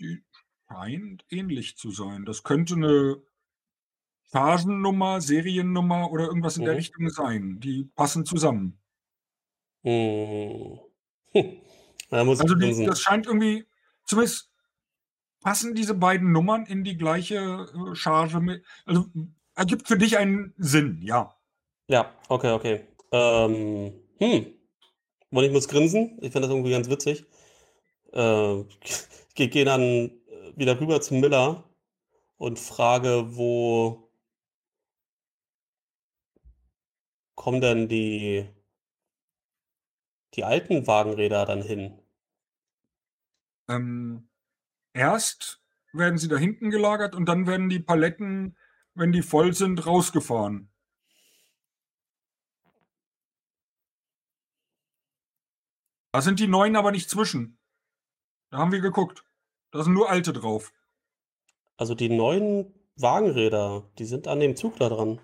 Die scheint ähnlich zu sein. Das könnte eine Chargennummer, Seriennummer oder irgendwas in der mhm. Richtung sein. Die passen zusammen. Hm. *laughs* Da muss Also die, das scheint irgendwie, zumindest passen diese beiden Nummern in die gleiche äh, Charge mit. Also ergibt für dich einen Sinn, ja. Ja, okay, okay. Ähm, hm. Und ich muss grinsen. Ich finde das irgendwie ganz witzig. *laughs* Äh, ich gehe dann wieder rüber zu Miller und frage, wo kommen denn die, die alten Wagenräder dann hin? Ähm, erst werden sie da hinten gelagert und dann werden die Paletten, wenn die voll sind, rausgefahren. Da sind die neuen aber nicht zwischen. Da haben wir geguckt. Da sind nur alte drauf. Also die neuen Wagenräder, die sind an dem Zug da dran.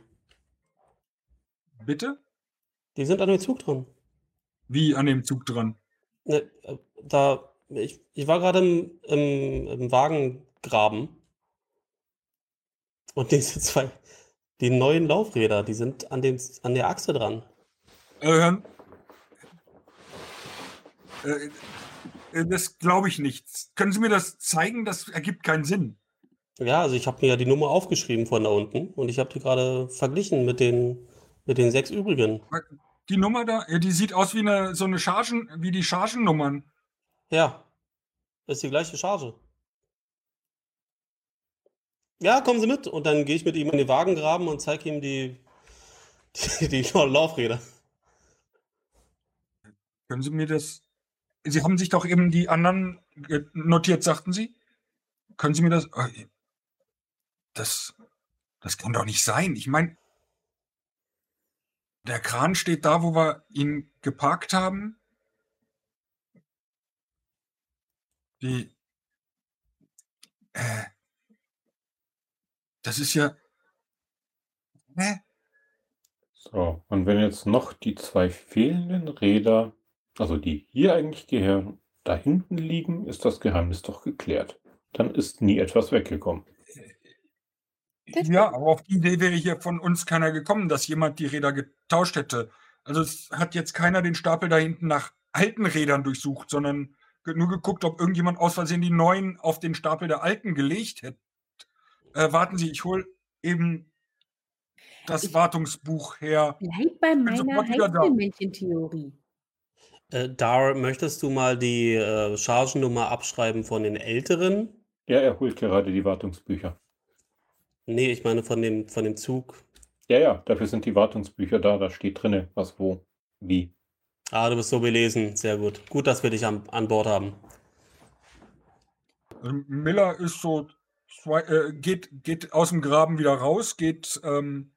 Bitte? Die sind an dem Zug dran. Wie an dem Zug dran? Ne, äh, da, ich, ich war gerade im, im, im Wagengraben. Und *laughs* diese zwei, die neuen Laufräder, die sind an, dem, an der Achse dran. Äh, äh, das glaube ich nicht. Können Sie mir das zeigen? Das ergibt keinen Sinn. Ja, also ich habe mir ja die Nummer aufgeschrieben von da unten und ich habe die gerade verglichen mit den, mit den sechs übrigen. Die Nummer da, die sieht aus wie eine so eine Chargen, wie die Chargennummern. Ja, ist die gleiche Charge. Ja, kommen Sie mit und dann gehe ich mit ihm in den Wagengraben und zeige ihm die, *laughs* die, die Laufräder. Können Sie mir das Sie haben sich doch eben die anderen notiert, sagten Sie? Können Sie mir das. Äh, das, das kann doch nicht sein. Ich meine, der Kran steht da, wo wir ihn geparkt haben. Die. Äh, das ist ja. Hä? So, und wenn jetzt noch die zwei fehlenden Räder also die hier eigentlich gehören, da hinten liegen, ist das Geheimnis doch geklärt. Dann ist nie etwas weggekommen. Ja, aber auf die Idee wäre hier von uns keiner gekommen, dass jemand die Räder getauscht hätte. Also es hat jetzt keiner den Stapel da hinten nach alten Rädern durchsucht, sondern nur geguckt, ob irgendjemand aus Versehen die neuen auf den Stapel der alten gelegt hätte. Äh, warten Sie, ich hole eben das ich Wartungsbuch her. Bleib bei meiner Heizmännchen-Theorie. Äh, Dar, möchtest du mal die äh, Chargennummer abschreiben von den älteren? Ja, er holt gerade die Wartungsbücher. Nee, ich meine von dem, von dem Zug. Ja, ja, dafür sind die Wartungsbücher da. Da steht drin, was, wo, wie. Ah, du bist so belesen. Sehr gut. Gut, dass wir dich an, an Bord haben. Ähm, Miller ist so, zwei, äh, geht, geht aus dem Graben wieder raus, geht ähm,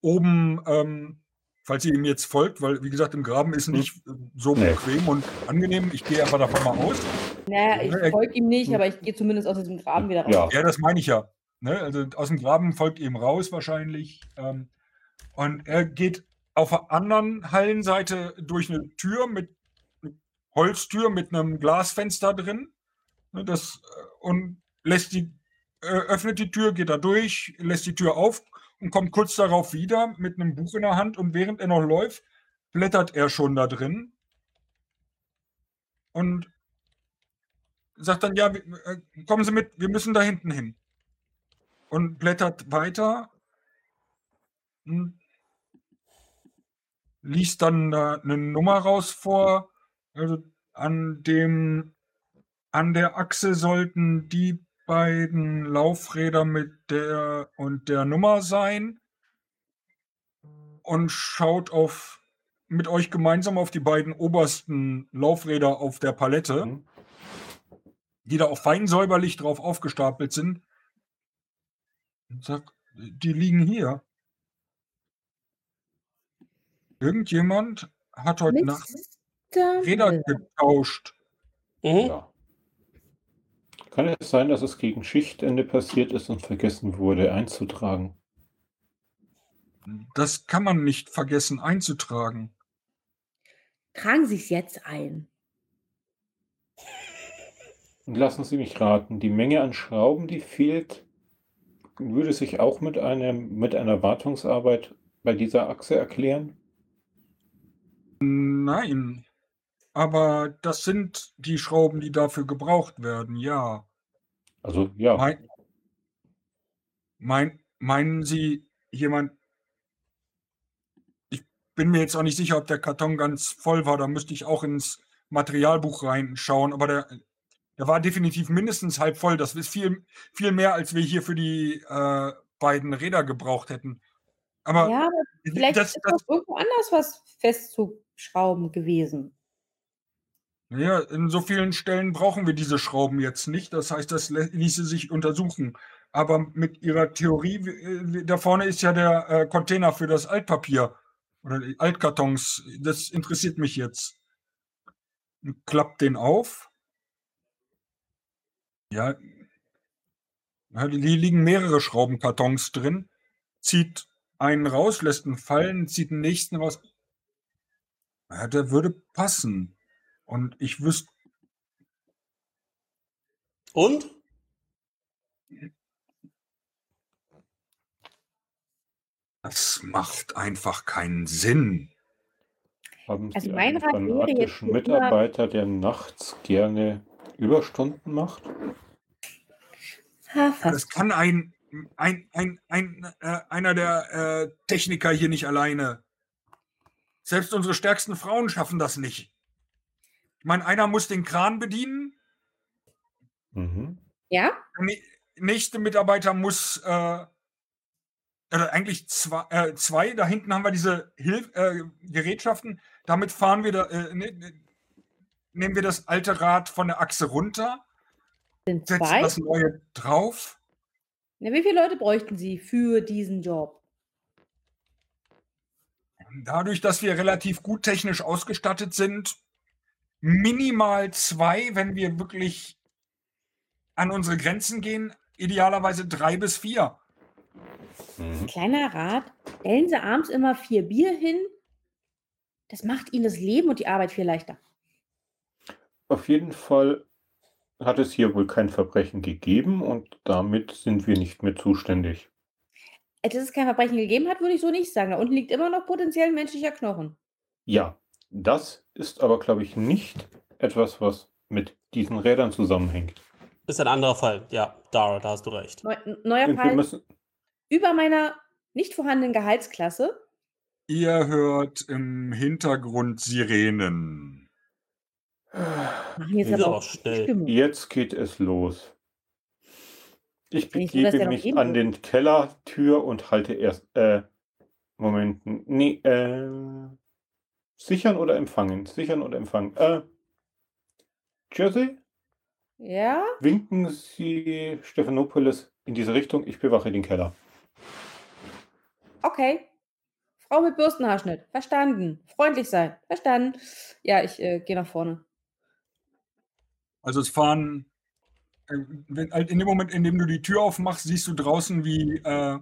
oben ähm, falls ihr ihm jetzt folgt, weil wie gesagt, im Graben ist nicht so nee. bequem und angenehm. Ich gehe einfach davon mal aus. Naja, ich folge ihm nicht, aber ich gehe zumindest aus diesem Graben wieder raus. Ja, ja das meine ich ja. Ne? Also aus dem Graben folgt ihm raus wahrscheinlich. Ähm, und er geht auf der anderen Hallenseite durch eine Tür mit eine Holztür mit einem Glasfenster drin. Ne, das, äh, und lässt die, äh, öffnet die Tür, geht da durch, lässt die Tür auf und kommt kurz darauf wieder mit einem Buch in der Hand. Und während er noch läuft, blättert er schon da drin. Und sagt dann, ja, äh, kommen Sie mit, wir müssen da hinten hin. Und blättert weiter. Und liest dann da eine Nummer raus vor. Also an dem, an der Achse sollten die beiden Laufräder mit der und der Nummer sein. Und schaut auf mit euch gemeinsam auf die beiden obersten Laufräder auf der Palette, mhm. die da auch fein säuberlich drauf aufgestapelt sind. Und sagt, die liegen hier. Irgendjemand hat heute. Nacht Räder getauscht. Mhm. Ja. Kann es sein, dass es gegen Schichtende passiert ist und vergessen wurde einzutragen? Das kann man nicht vergessen einzutragen. Tragen Sie es jetzt ein. Und lassen Sie mich raten, die Menge an Schrauben, die fehlt, würde sich auch mit, einem, mit einer Wartungsarbeit bei dieser Achse erklären? Nein, aber das sind die Schrauben, die dafür gebraucht werden, ja. Also, ja. Mein, mein, meinen Sie, jemand. Ich bin mir jetzt auch nicht sicher, ob der Karton ganz voll war. Da müsste ich auch ins Materialbuch reinschauen. Aber der, der war definitiv mindestens halb voll. Das ist viel, viel mehr, als wir hier für die äh, beiden Räder gebraucht hätten. Aber ja, aber vielleicht das, ist das, irgendwo anders was festzuschrauben gewesen. Ja, in so vielen Stellen brauchen wir diese Schrauben jetzt nicht. Das heißt, das ließe sich untersuchen. Aber mit Ihrer Theorie, äh, da vorne ist ja der äh, Container für das Altpapier oder die Altkartons. Das interessiert mich jetzt. Klappt den auf. Ja, hier liegen mehrere Schraubenkartons drin. Zieht einen raus, lässt ihn fallen, zieht den nächsten raus. Ja, der würde passen. Und ich wüsste. Und? Das macht einfach keinen Sinn. Haben Sie also mein einen fanatischen Mitarbeiter, der nachts gerne Überstunden macht? Das kann ein ein, ein, ein, äh, einer der äh, Techniker hier nicht alleine. Selbst unsere stärksten Frauen schaffen das nicht. Ich meine, einer muss den Kran bedienen. Mhm. Ja. Der nächste Mitarbeiter muss, äh, oder eigentlich zwei, äh, zwei, da hinten haben wir diese Hilf äh, Gerätschaften. Damit fahren wir, da, äh, ne, ne, nehmen wir das alte Rad von der Achse runter, Sind setzen zwei? das neue drauf. Na, wie viele Leute bräuchten Sie für diesen Job? Dadurch, dass wir relativ gut technisch ausgestattet sind, minimal zwei, wenn wir wirklich an unsere Grenzen gehen, idealerweise drei bis vier. Mhm. Kleiner Rat, stellen Sie abends immer vier Bier hin. Das macht Ihnen das Leben und die Arbeit viel leichter. Auf jeden Fall hat es hier wohl kein Verbrechen gegeben und damit sind wir nicht mehr zuständig. Äh, dass es kein Verbrechen gegeben hat, würde ich so nicht sagen. Da unten liegt immer noch potenziell menschlicher Knochen. Ja, das ist aber, glaube ich, nicht etwas, was mit diesen Rädern zusammenhängt. Ist ein anderer Fall. Ja, Dara, da hast du recht. Neu, neuer Fall über meiner nicht vorhandenen Gehaltsklasse. Ihr hört im Hintergrund Sirenen. Machen jetzt aber auch schnell. Jetzt geht es los. Ich begebe so, mich an den Kellertür und halte erst. Äh, Moment. Nee, äh. Sichern oder empfangen? Sichern oder empfangen? Äh. Jersey? Ja? Winken Sie Stephanopoulos in diese Richtung. Ich bewache den Keller. Okay. Frau mit Bürstenhaarschnitt. Verstanden. Freundlich sein. Verstanden. Ja, ich äh, gehe nach vorne. Also es fahren Halt in dem Moment, in dem du die Tür aufmachst, siehst du draußen, wie äh,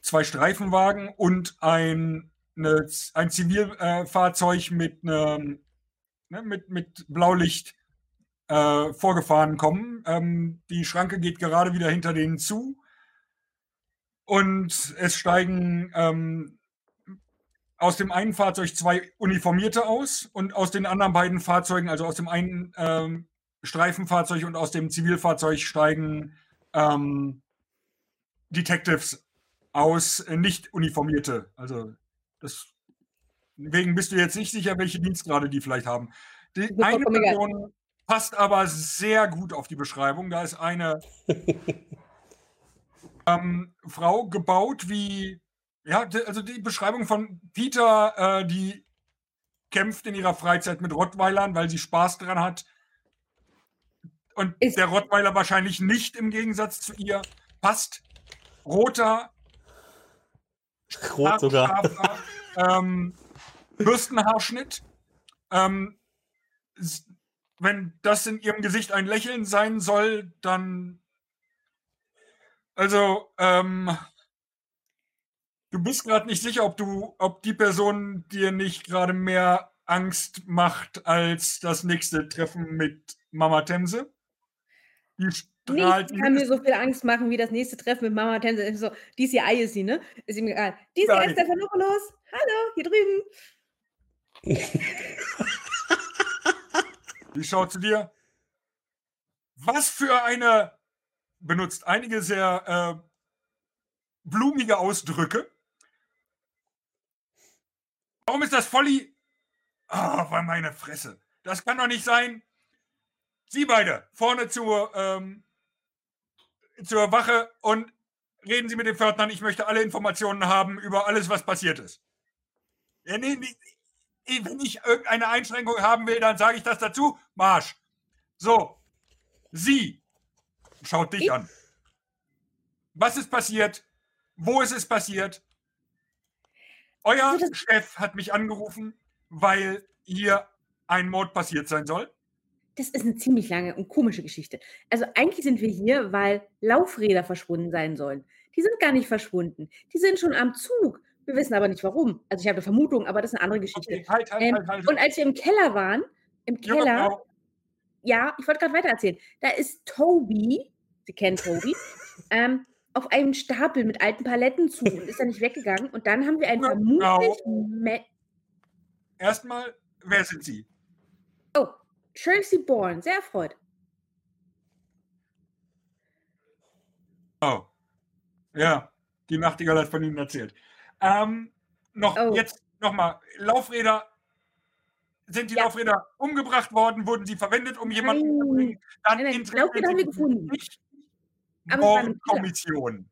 zwei Streifenwagen und ein, eine, ein Zivilfahrzeug mit, ne, mit, mit Blaulicht äh, vorgefahren kommen. Ähm, die Schranke geht gerade wieder hinter denen zu. Und es steigen ähm, aus dem einen Fahrzeug zwei Uniformierte aus und aus den anderen beiden Fahrzeugen, also aus dem einen ähm, Streifenfahrzeug und aus dem Zivilfahrzeug steigen ähm, Detectives aus, äh, nicht Uniformierte. Also deswegen bist du jetzt nicht sicher, welche Dienstgrade die vielleicht haben. Die eine Person passt aber sehr gut auf die Beschreibung. Da ist eine *laughs* ähm, Frau gebaut wie, ja, also die Beschreibung von Peter, äh, die kämpft in ihrer Freizeit mit Rottweilern, weil sie Spaß dran hat. Und ist der Rottweiler wahrscheinlich nicht im Gegensatz zu ihr passt. Roter, Rot sogar. Scharfer, ähm, Bürstenhaarschnitt. Ähm, wenn das in ihrem Gesicht ein Lächeln sein soll, dann. Also, ähm, du bist gerade nicht sicher, ob du, ob die Person dir nicht gerade mehr Angst macht als das nächste Treffen mit Mama Temse. Die. Nichts kann mir so viel Angst machen wie das nächste Treffen mit Mama Temse. So, dies hier Ei ist sie, ne? Ist ihm egal. Dies hier ist Stefanopoulos. Hallo, hier drüben. *laughs* Die schaut zu dir. Was für eine, benutzt einige sehr äh, blumige Ausdrücke. Warum ist das Volli? Ah, oh, meine Fresse. Das kann doch nicht sein. Sie beide vorne zur, ähm, zur Wache und reden Sie mit den Pförtnern. Ich möchte alle Informationen haben über alles, was passiert ist. Ja, nee, nee, wenn ich irgendeine Einschränkung haben will, dann sage ich das dazu. Marsch. So, sie schaut dich ich? an. Was ist passiert? Wo ist es passiert? Euer also Chef hat mich angerufen, weil hier ein Mord passiert sein soll. Das ist eine ziemlich lange und komische Geschichte. Also eigentlich sind wir hier, weil Laufräder verschwunden sein sollen. Die sind gar nicht verschwunden. Die sind schon am Zug. Wir wissen aber nicht warum. Also ich habe eine Vermutung, aber das ist eine andere Geschichte. Okay, halt, halt, ähm, halt, halt, und als wir im Keller waren, im Keller, ja, ich wollte gerade weiter erzählen, da ist Toby, Sie kennen Toby, ähm, auf einem Stapel mit alten Paletten zu und ist da nicht weggegangen. Und dann haben wir einen vermutlich... Erstmal, wer sind Sie? Oh, Tracy Bourne, sehr erfreut. Oh, ja, die Nachtigall hat von Ihnen erzählt. Ähm, noch oh. jetzt nochmal, Laufräder, sind die ja. Laufräder umgebracht worden, wurden sie verwendet, um jemanden zu bringen? Dann nein, nein, Laufräder haben wir gefunden. Nicht Mordkommission.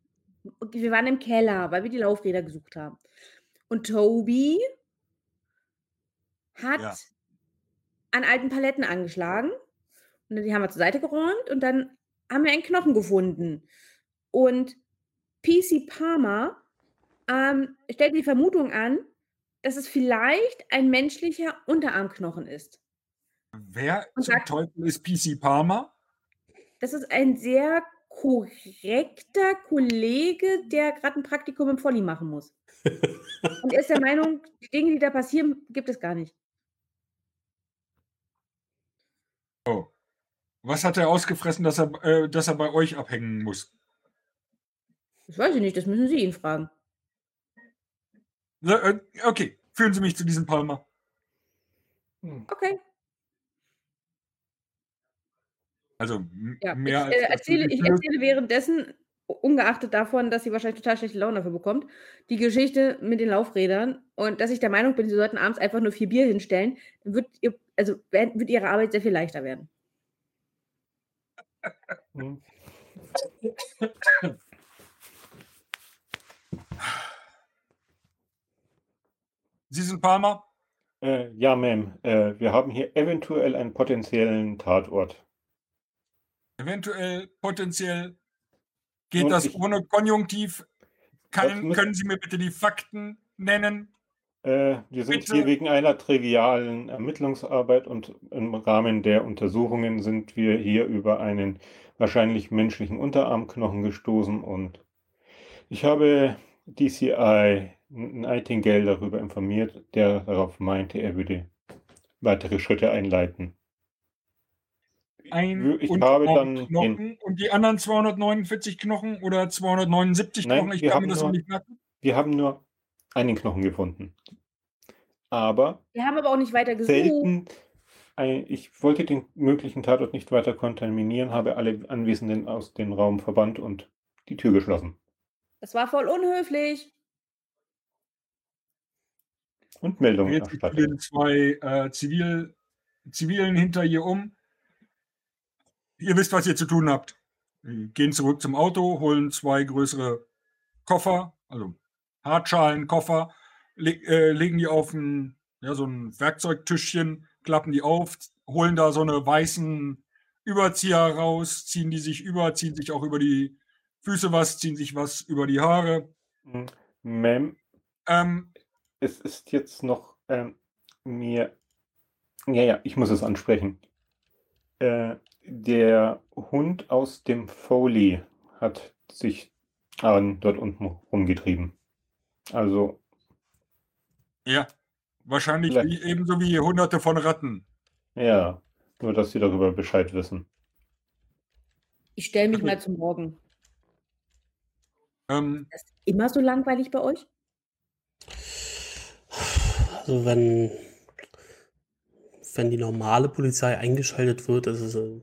Wir waren im Keller, weil wir die Laufräder gesucht haben. Und Toby hat ja. An alten Paletten angeschlagen. Und die haben wir zur Seite geräumt und dann haben wir einen Knochen gefunden. Und PC Palmer ähm, stellt die Vermutung an, dass es vielleicht ein menschlicher Unterarmknochen ist. Wer Und zum sagt, Teufel ist PC Palmer? Das ist ein sehr korrekter Kollege, der gerade ein Praktikum im Volli machen muss. *laughs* Und er ist der Meinung, die Dinge, die da passieren, gibt es gar nicht. Oh. Was hat er ausgefressen, dass er, äh, dass er bei euch abhängen muss? Das weiß ich nicht, das müssen Sie ihn fragen. Äh, okay, führen Sie mich zu diesem Palmer. Hm. Okay. Also ja, mehr ich, äh, erzähle, ich erzähle währenddessen, ungeachtet davon, dass sie wahrscheinlich total schlechte Laune dafür bekommt, die Geschichte mit den Laufrädern und dass ich der Meinung bin, sie sollten abends einfach nur vier Bier hinstellen, dann wird, ihr, also, wird ihre Arbeit sehr viel leichter werden. Hm. Sie sind Palmer? Äh, ja, Ma'am. Äh, wir haben hier eventuell einen potenziellen Tatort. Eventuell, potenziell. Geht Und das ich, ohne Konjunktiv? Kann, können Sie mir bitte die Fakten nennen? Äh, wir sind Bitte. hier wegen einer trivialen Ermittlungsarbeit und im Rahmen der Untersuchungen sind wir hier über einen wahrscheinlich menschlichen Unterarmknochen gestoßen und ich habe DCI Nightingale darüber informiert, der darauf meinte, er würde weitere Schritte einleiten. Ein ich habe dann Knochen und die anderen 249 Knochen oder 279 Nein, Knochen, ich kann mir das nur, nicht merken. Wir haben nur einen Knochen gefunden. Aber wir haben aber auch nicht weiter gesucht. Selten, ich wollte den möglichen Tatort nicht weiter kontaminieren, habe alle Anwesenden aus dem Raum verbannt und die Tür geschlossen. Das war voll unhöflich. Und Meldungen Jetzt erstattet. zwei äh, Zivil, Zivilen hinter ihr um. Ihr wisst, was ihr zu tun habt. Wir gehen zurück zum Auto, holen zwei größere Koffer, also Hartschalenkoffer, le äh, legen die auf ein, ja, so ein Werkzeugtischchen, klappen die auf, holen da so eine weißen Überzieher raus, ziehen die sich über, ziehen sich auch über die Füße was, ziehen sich was über die Haare. Ma'am, ähm, es ist jetzt noch ähm, mir. Ja, ja, ich muss es ansprechen. Äh, der Hund aus dem Foley hat sich äh, dort unten rumgetrieben. Also ja, wahrscheinlich wie, ebenso wie Hunderte von Ratten. Ja, nur dass sie darüber Bescheid wissen. Ich stelle mich mal zum Morgen. Ähm, ist das immer so langweilig bei euch? Also wenn, wenn die normale Polizei eingeschaltet wird, ist es äh,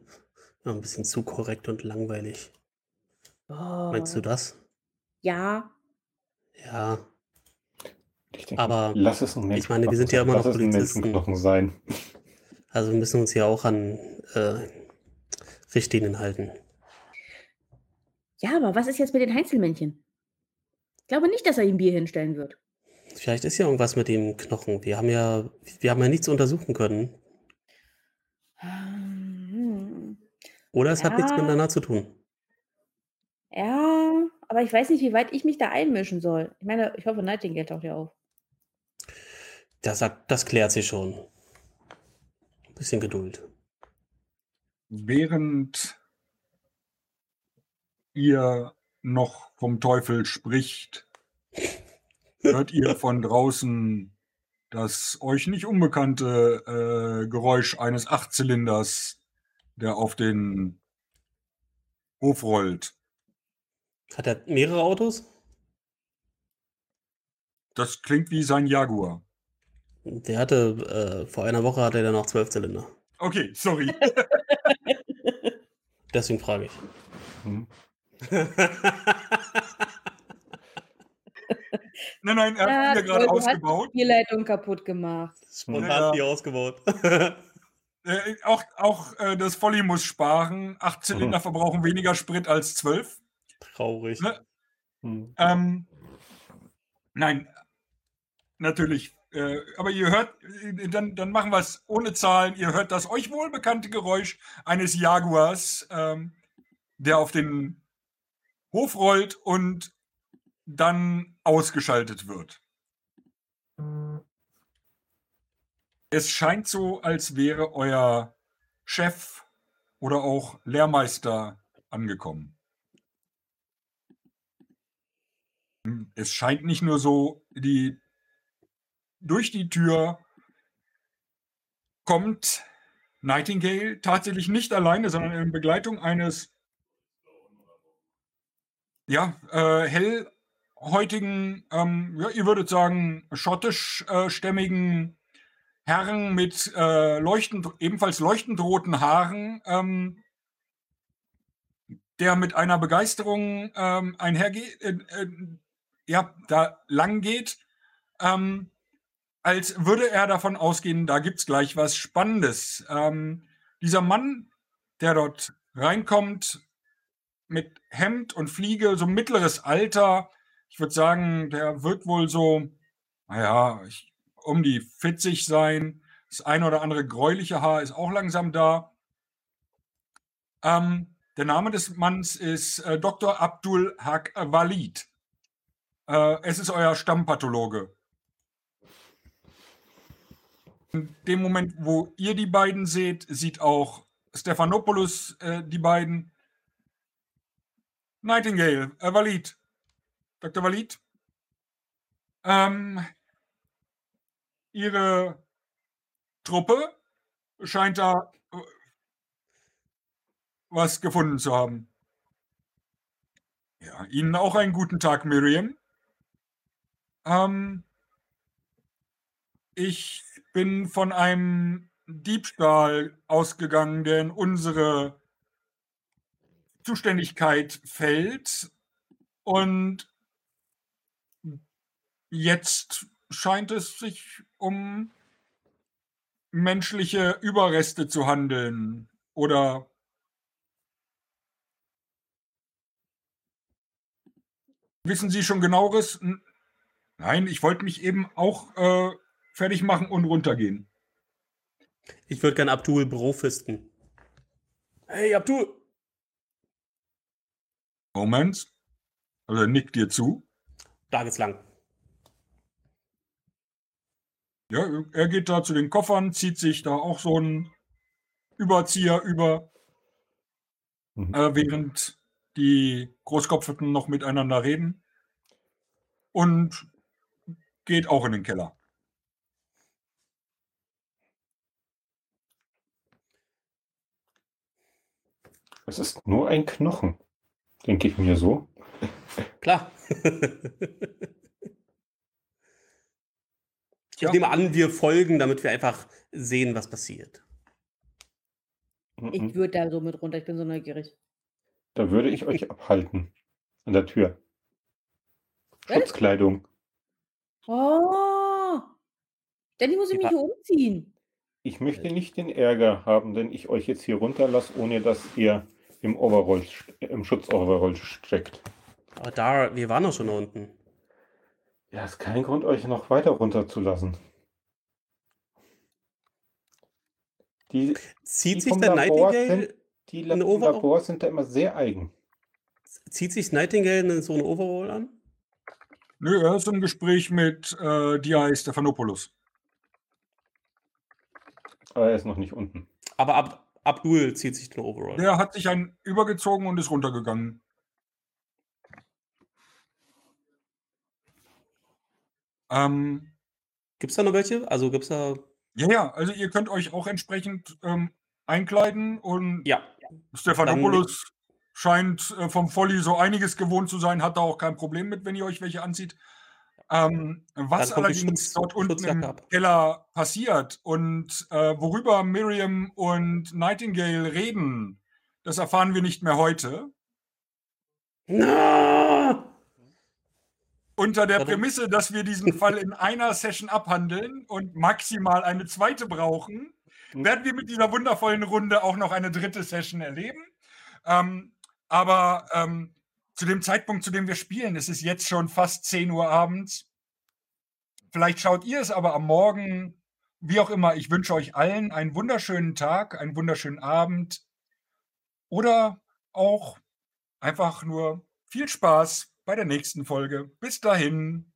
ein bisschen zu korrekt und langweilig. Oh. Meinst du das? Ja. Ja. Ich denke, Aber lass es ein ich meine, wir sind ja immer noch Polizisten. sein. Also wir müssen uns ja auch an äh, Richtlinien halten. Ja, aber was ist jetzt mit den Heinzelmännchen? Ich glaube nicht, dass er ihm Bier hinstellen wird. Vielleicht ist ja irgendwas mit dem Knochen. Wir haben ja, wir haben ja nichts untersuchen können. Hm. Oder es ja. hat nichts miteinander zu tun. Ja, aber ich weiß nicht, wie weit ich mich da einmischen soll. Ich meine, ich hoffe, Nightingale taucht ja auf. Das, das klärt sich schon. Ein bisschen Geduld. Während ihr noch vom Teufel spricht, hört ihr *laughs* von draußen das euch nicht unbekannte äh, Geräusch eines Achtzylinders, der auf den Hof rollt. Hat er mehrere Autos? Das klingt wie sein Jaguar. Der hatte, äh, vor einer Woche hatte er noch zwölf Zylinder. Okay, sorry. *laughs* Deswegen frage ich. Hm. *laughs* nein, nein, er hat ja, gerade ausgebaut. Die Leitung kaputt gemacht. Spontan ja. die ausgebaut. *laughs* äh, auch auch äh, das Volley muss sparen. Acht Zylinder mhm. verbrauchen weniger Sprit als zwölf. Traurig. Ne? Mhm. Ähm, nein, natürlich. Äh, aber ihr hört, äh, dann, dann machen wir es ohne Zahlen. Ihr hört das euch wohlbekannte Geräusch eines Jaguars, ähm, der auf den Hof rollt und dann ausgeschaltet wird. Es scheint so, als wäre euer Chef oder auch Lehrmeister angekommen. Es scheint nicht nur so, die durch die Tür kommt Nightingale tatsächlich nicht alleine, sondern in Begleitung eines ja, äh, hellhäutigen, ähm, ja, ihr würdet sagen, schottischstämmigen äh, Herren mit äh, leuchtend, ebenfalls leuchtend roten Haaren, ähm, der mit einer Begeisterung ähm, einhergeht, äh, äh, ja, da lang geht, ähm, als würde er davon ausgehen, da gibt es gleich was Spannendes. Ähm, dieser Mann, der dort reinkommt, mit Hemd und Fliege, so mittleres Alter, ich würde sagen, der wird wohl so, naja, ich, um die 40 sein. Das ein oder andere gräuliche Haar ist auch langsam da. Ähm, der Name des Manns ist äh, Dr. Abdul Haq Walid. Äh, es ist euer Stammpathologe. In dem Moment, wo ihr die beiden seht, sieht auch Stephanopoulos äh, die beiden. Nightingale, äh, Walid. Dr. Walid. Ähm, ihre Truppe scheint da äh, was gefunden zu haben. Ja, Ihnen auch einen guten Tag, Miriam. Ähm, ich bin von einem Diebstahl ausgegangen, der in unsere Zuständigkeit fällt. Und jetzt scheint es sich um menschliche Überreste zu handeln. Oder wissen Sie schon genaueres? Nein, ich wollte mich eben auch äh, fertig machen und runtergehen. Ich würde gerne Abdul brofisten. Hey, Abdul! Moment. Also er nickt dir zu. Tageslang. Ja, er geht da zu den Koffern, zieht sich da auch so einen Überzieher über, mhm. äh, während die Großkopferten noch miteinander reden. Und geht auch in den Keller. Es ist nur ein Knochen, denke ich mir so. Klar. *laughs* ich ja. nehme an, wir folgen, damit wir einfach sehen, was passiert. Ich mhm. würde da so mit runter, ich bin so neugierig. Da würde ich euch abhalten. An der Tür. Was? Schutzkleidung. Oh. Danny muss ich mich hier umziehen. Ich möchte nicht den Ärger haben, wenn ich euch jetzt hier runterlasse, ohne dass ihr im Overall, im Schutzoverall steckt. Aber da, wir waren doch schon unten. Ja, ist kein Grund, euch noch weiter runterzulassen. Die, Zieht die sich der Nightingale sind, die Labors sind da immer sehr eigen. Zieht sich Nightingale in so ein Overall an? Nö, er ist im Gespräch mit äh, Dia Stephanopoulos. Aber er ist noch nicht unten. Aber ab, Abdul zieht sich den Overall. Der hat sich einen übergezogen und ist runtergegangen. Ähm, gibt es da noch welche? Also gibt es da. Ja, ja, also ihr könnt euch auch entsprechend ähm, einkleiden und ja. Stephanopoulos scheint äh, vom Folly so einiges gewohnt zu sein, hat da auch kein Problem mit, wenn ihr euch welche anzieht. Ähm, was allerdings dort unten im ab. Keller passiert und äh, worüber Miriam und Nightingale reden, das erfahren wir nicht mehr heute. No! Unter der Prämisse, dass wir diesen Fall in einer Session abhandeln und maximal eine zweite brauchen, hm. werden wir mit dieser wundervollen Runde auch noch eine dritte Session erleben. Ähm, aber ähm, zu dem Zeitpunkt, zu dem wir spielen, es ist jetzt schon fast 10 Uhr abends. Vielleicht schaut ihr es aber am Morgen, wie auch immer. Ich wünsche euch allen einen wunderschönen Tag, einen wunderschönen Abend oder auch einfach nur viel Spaß bei der nächsten Folge. Bis dahin.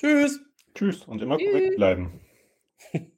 Tschüss. Tschüss und immer Tschüss. korrekt bleiben. *laughs*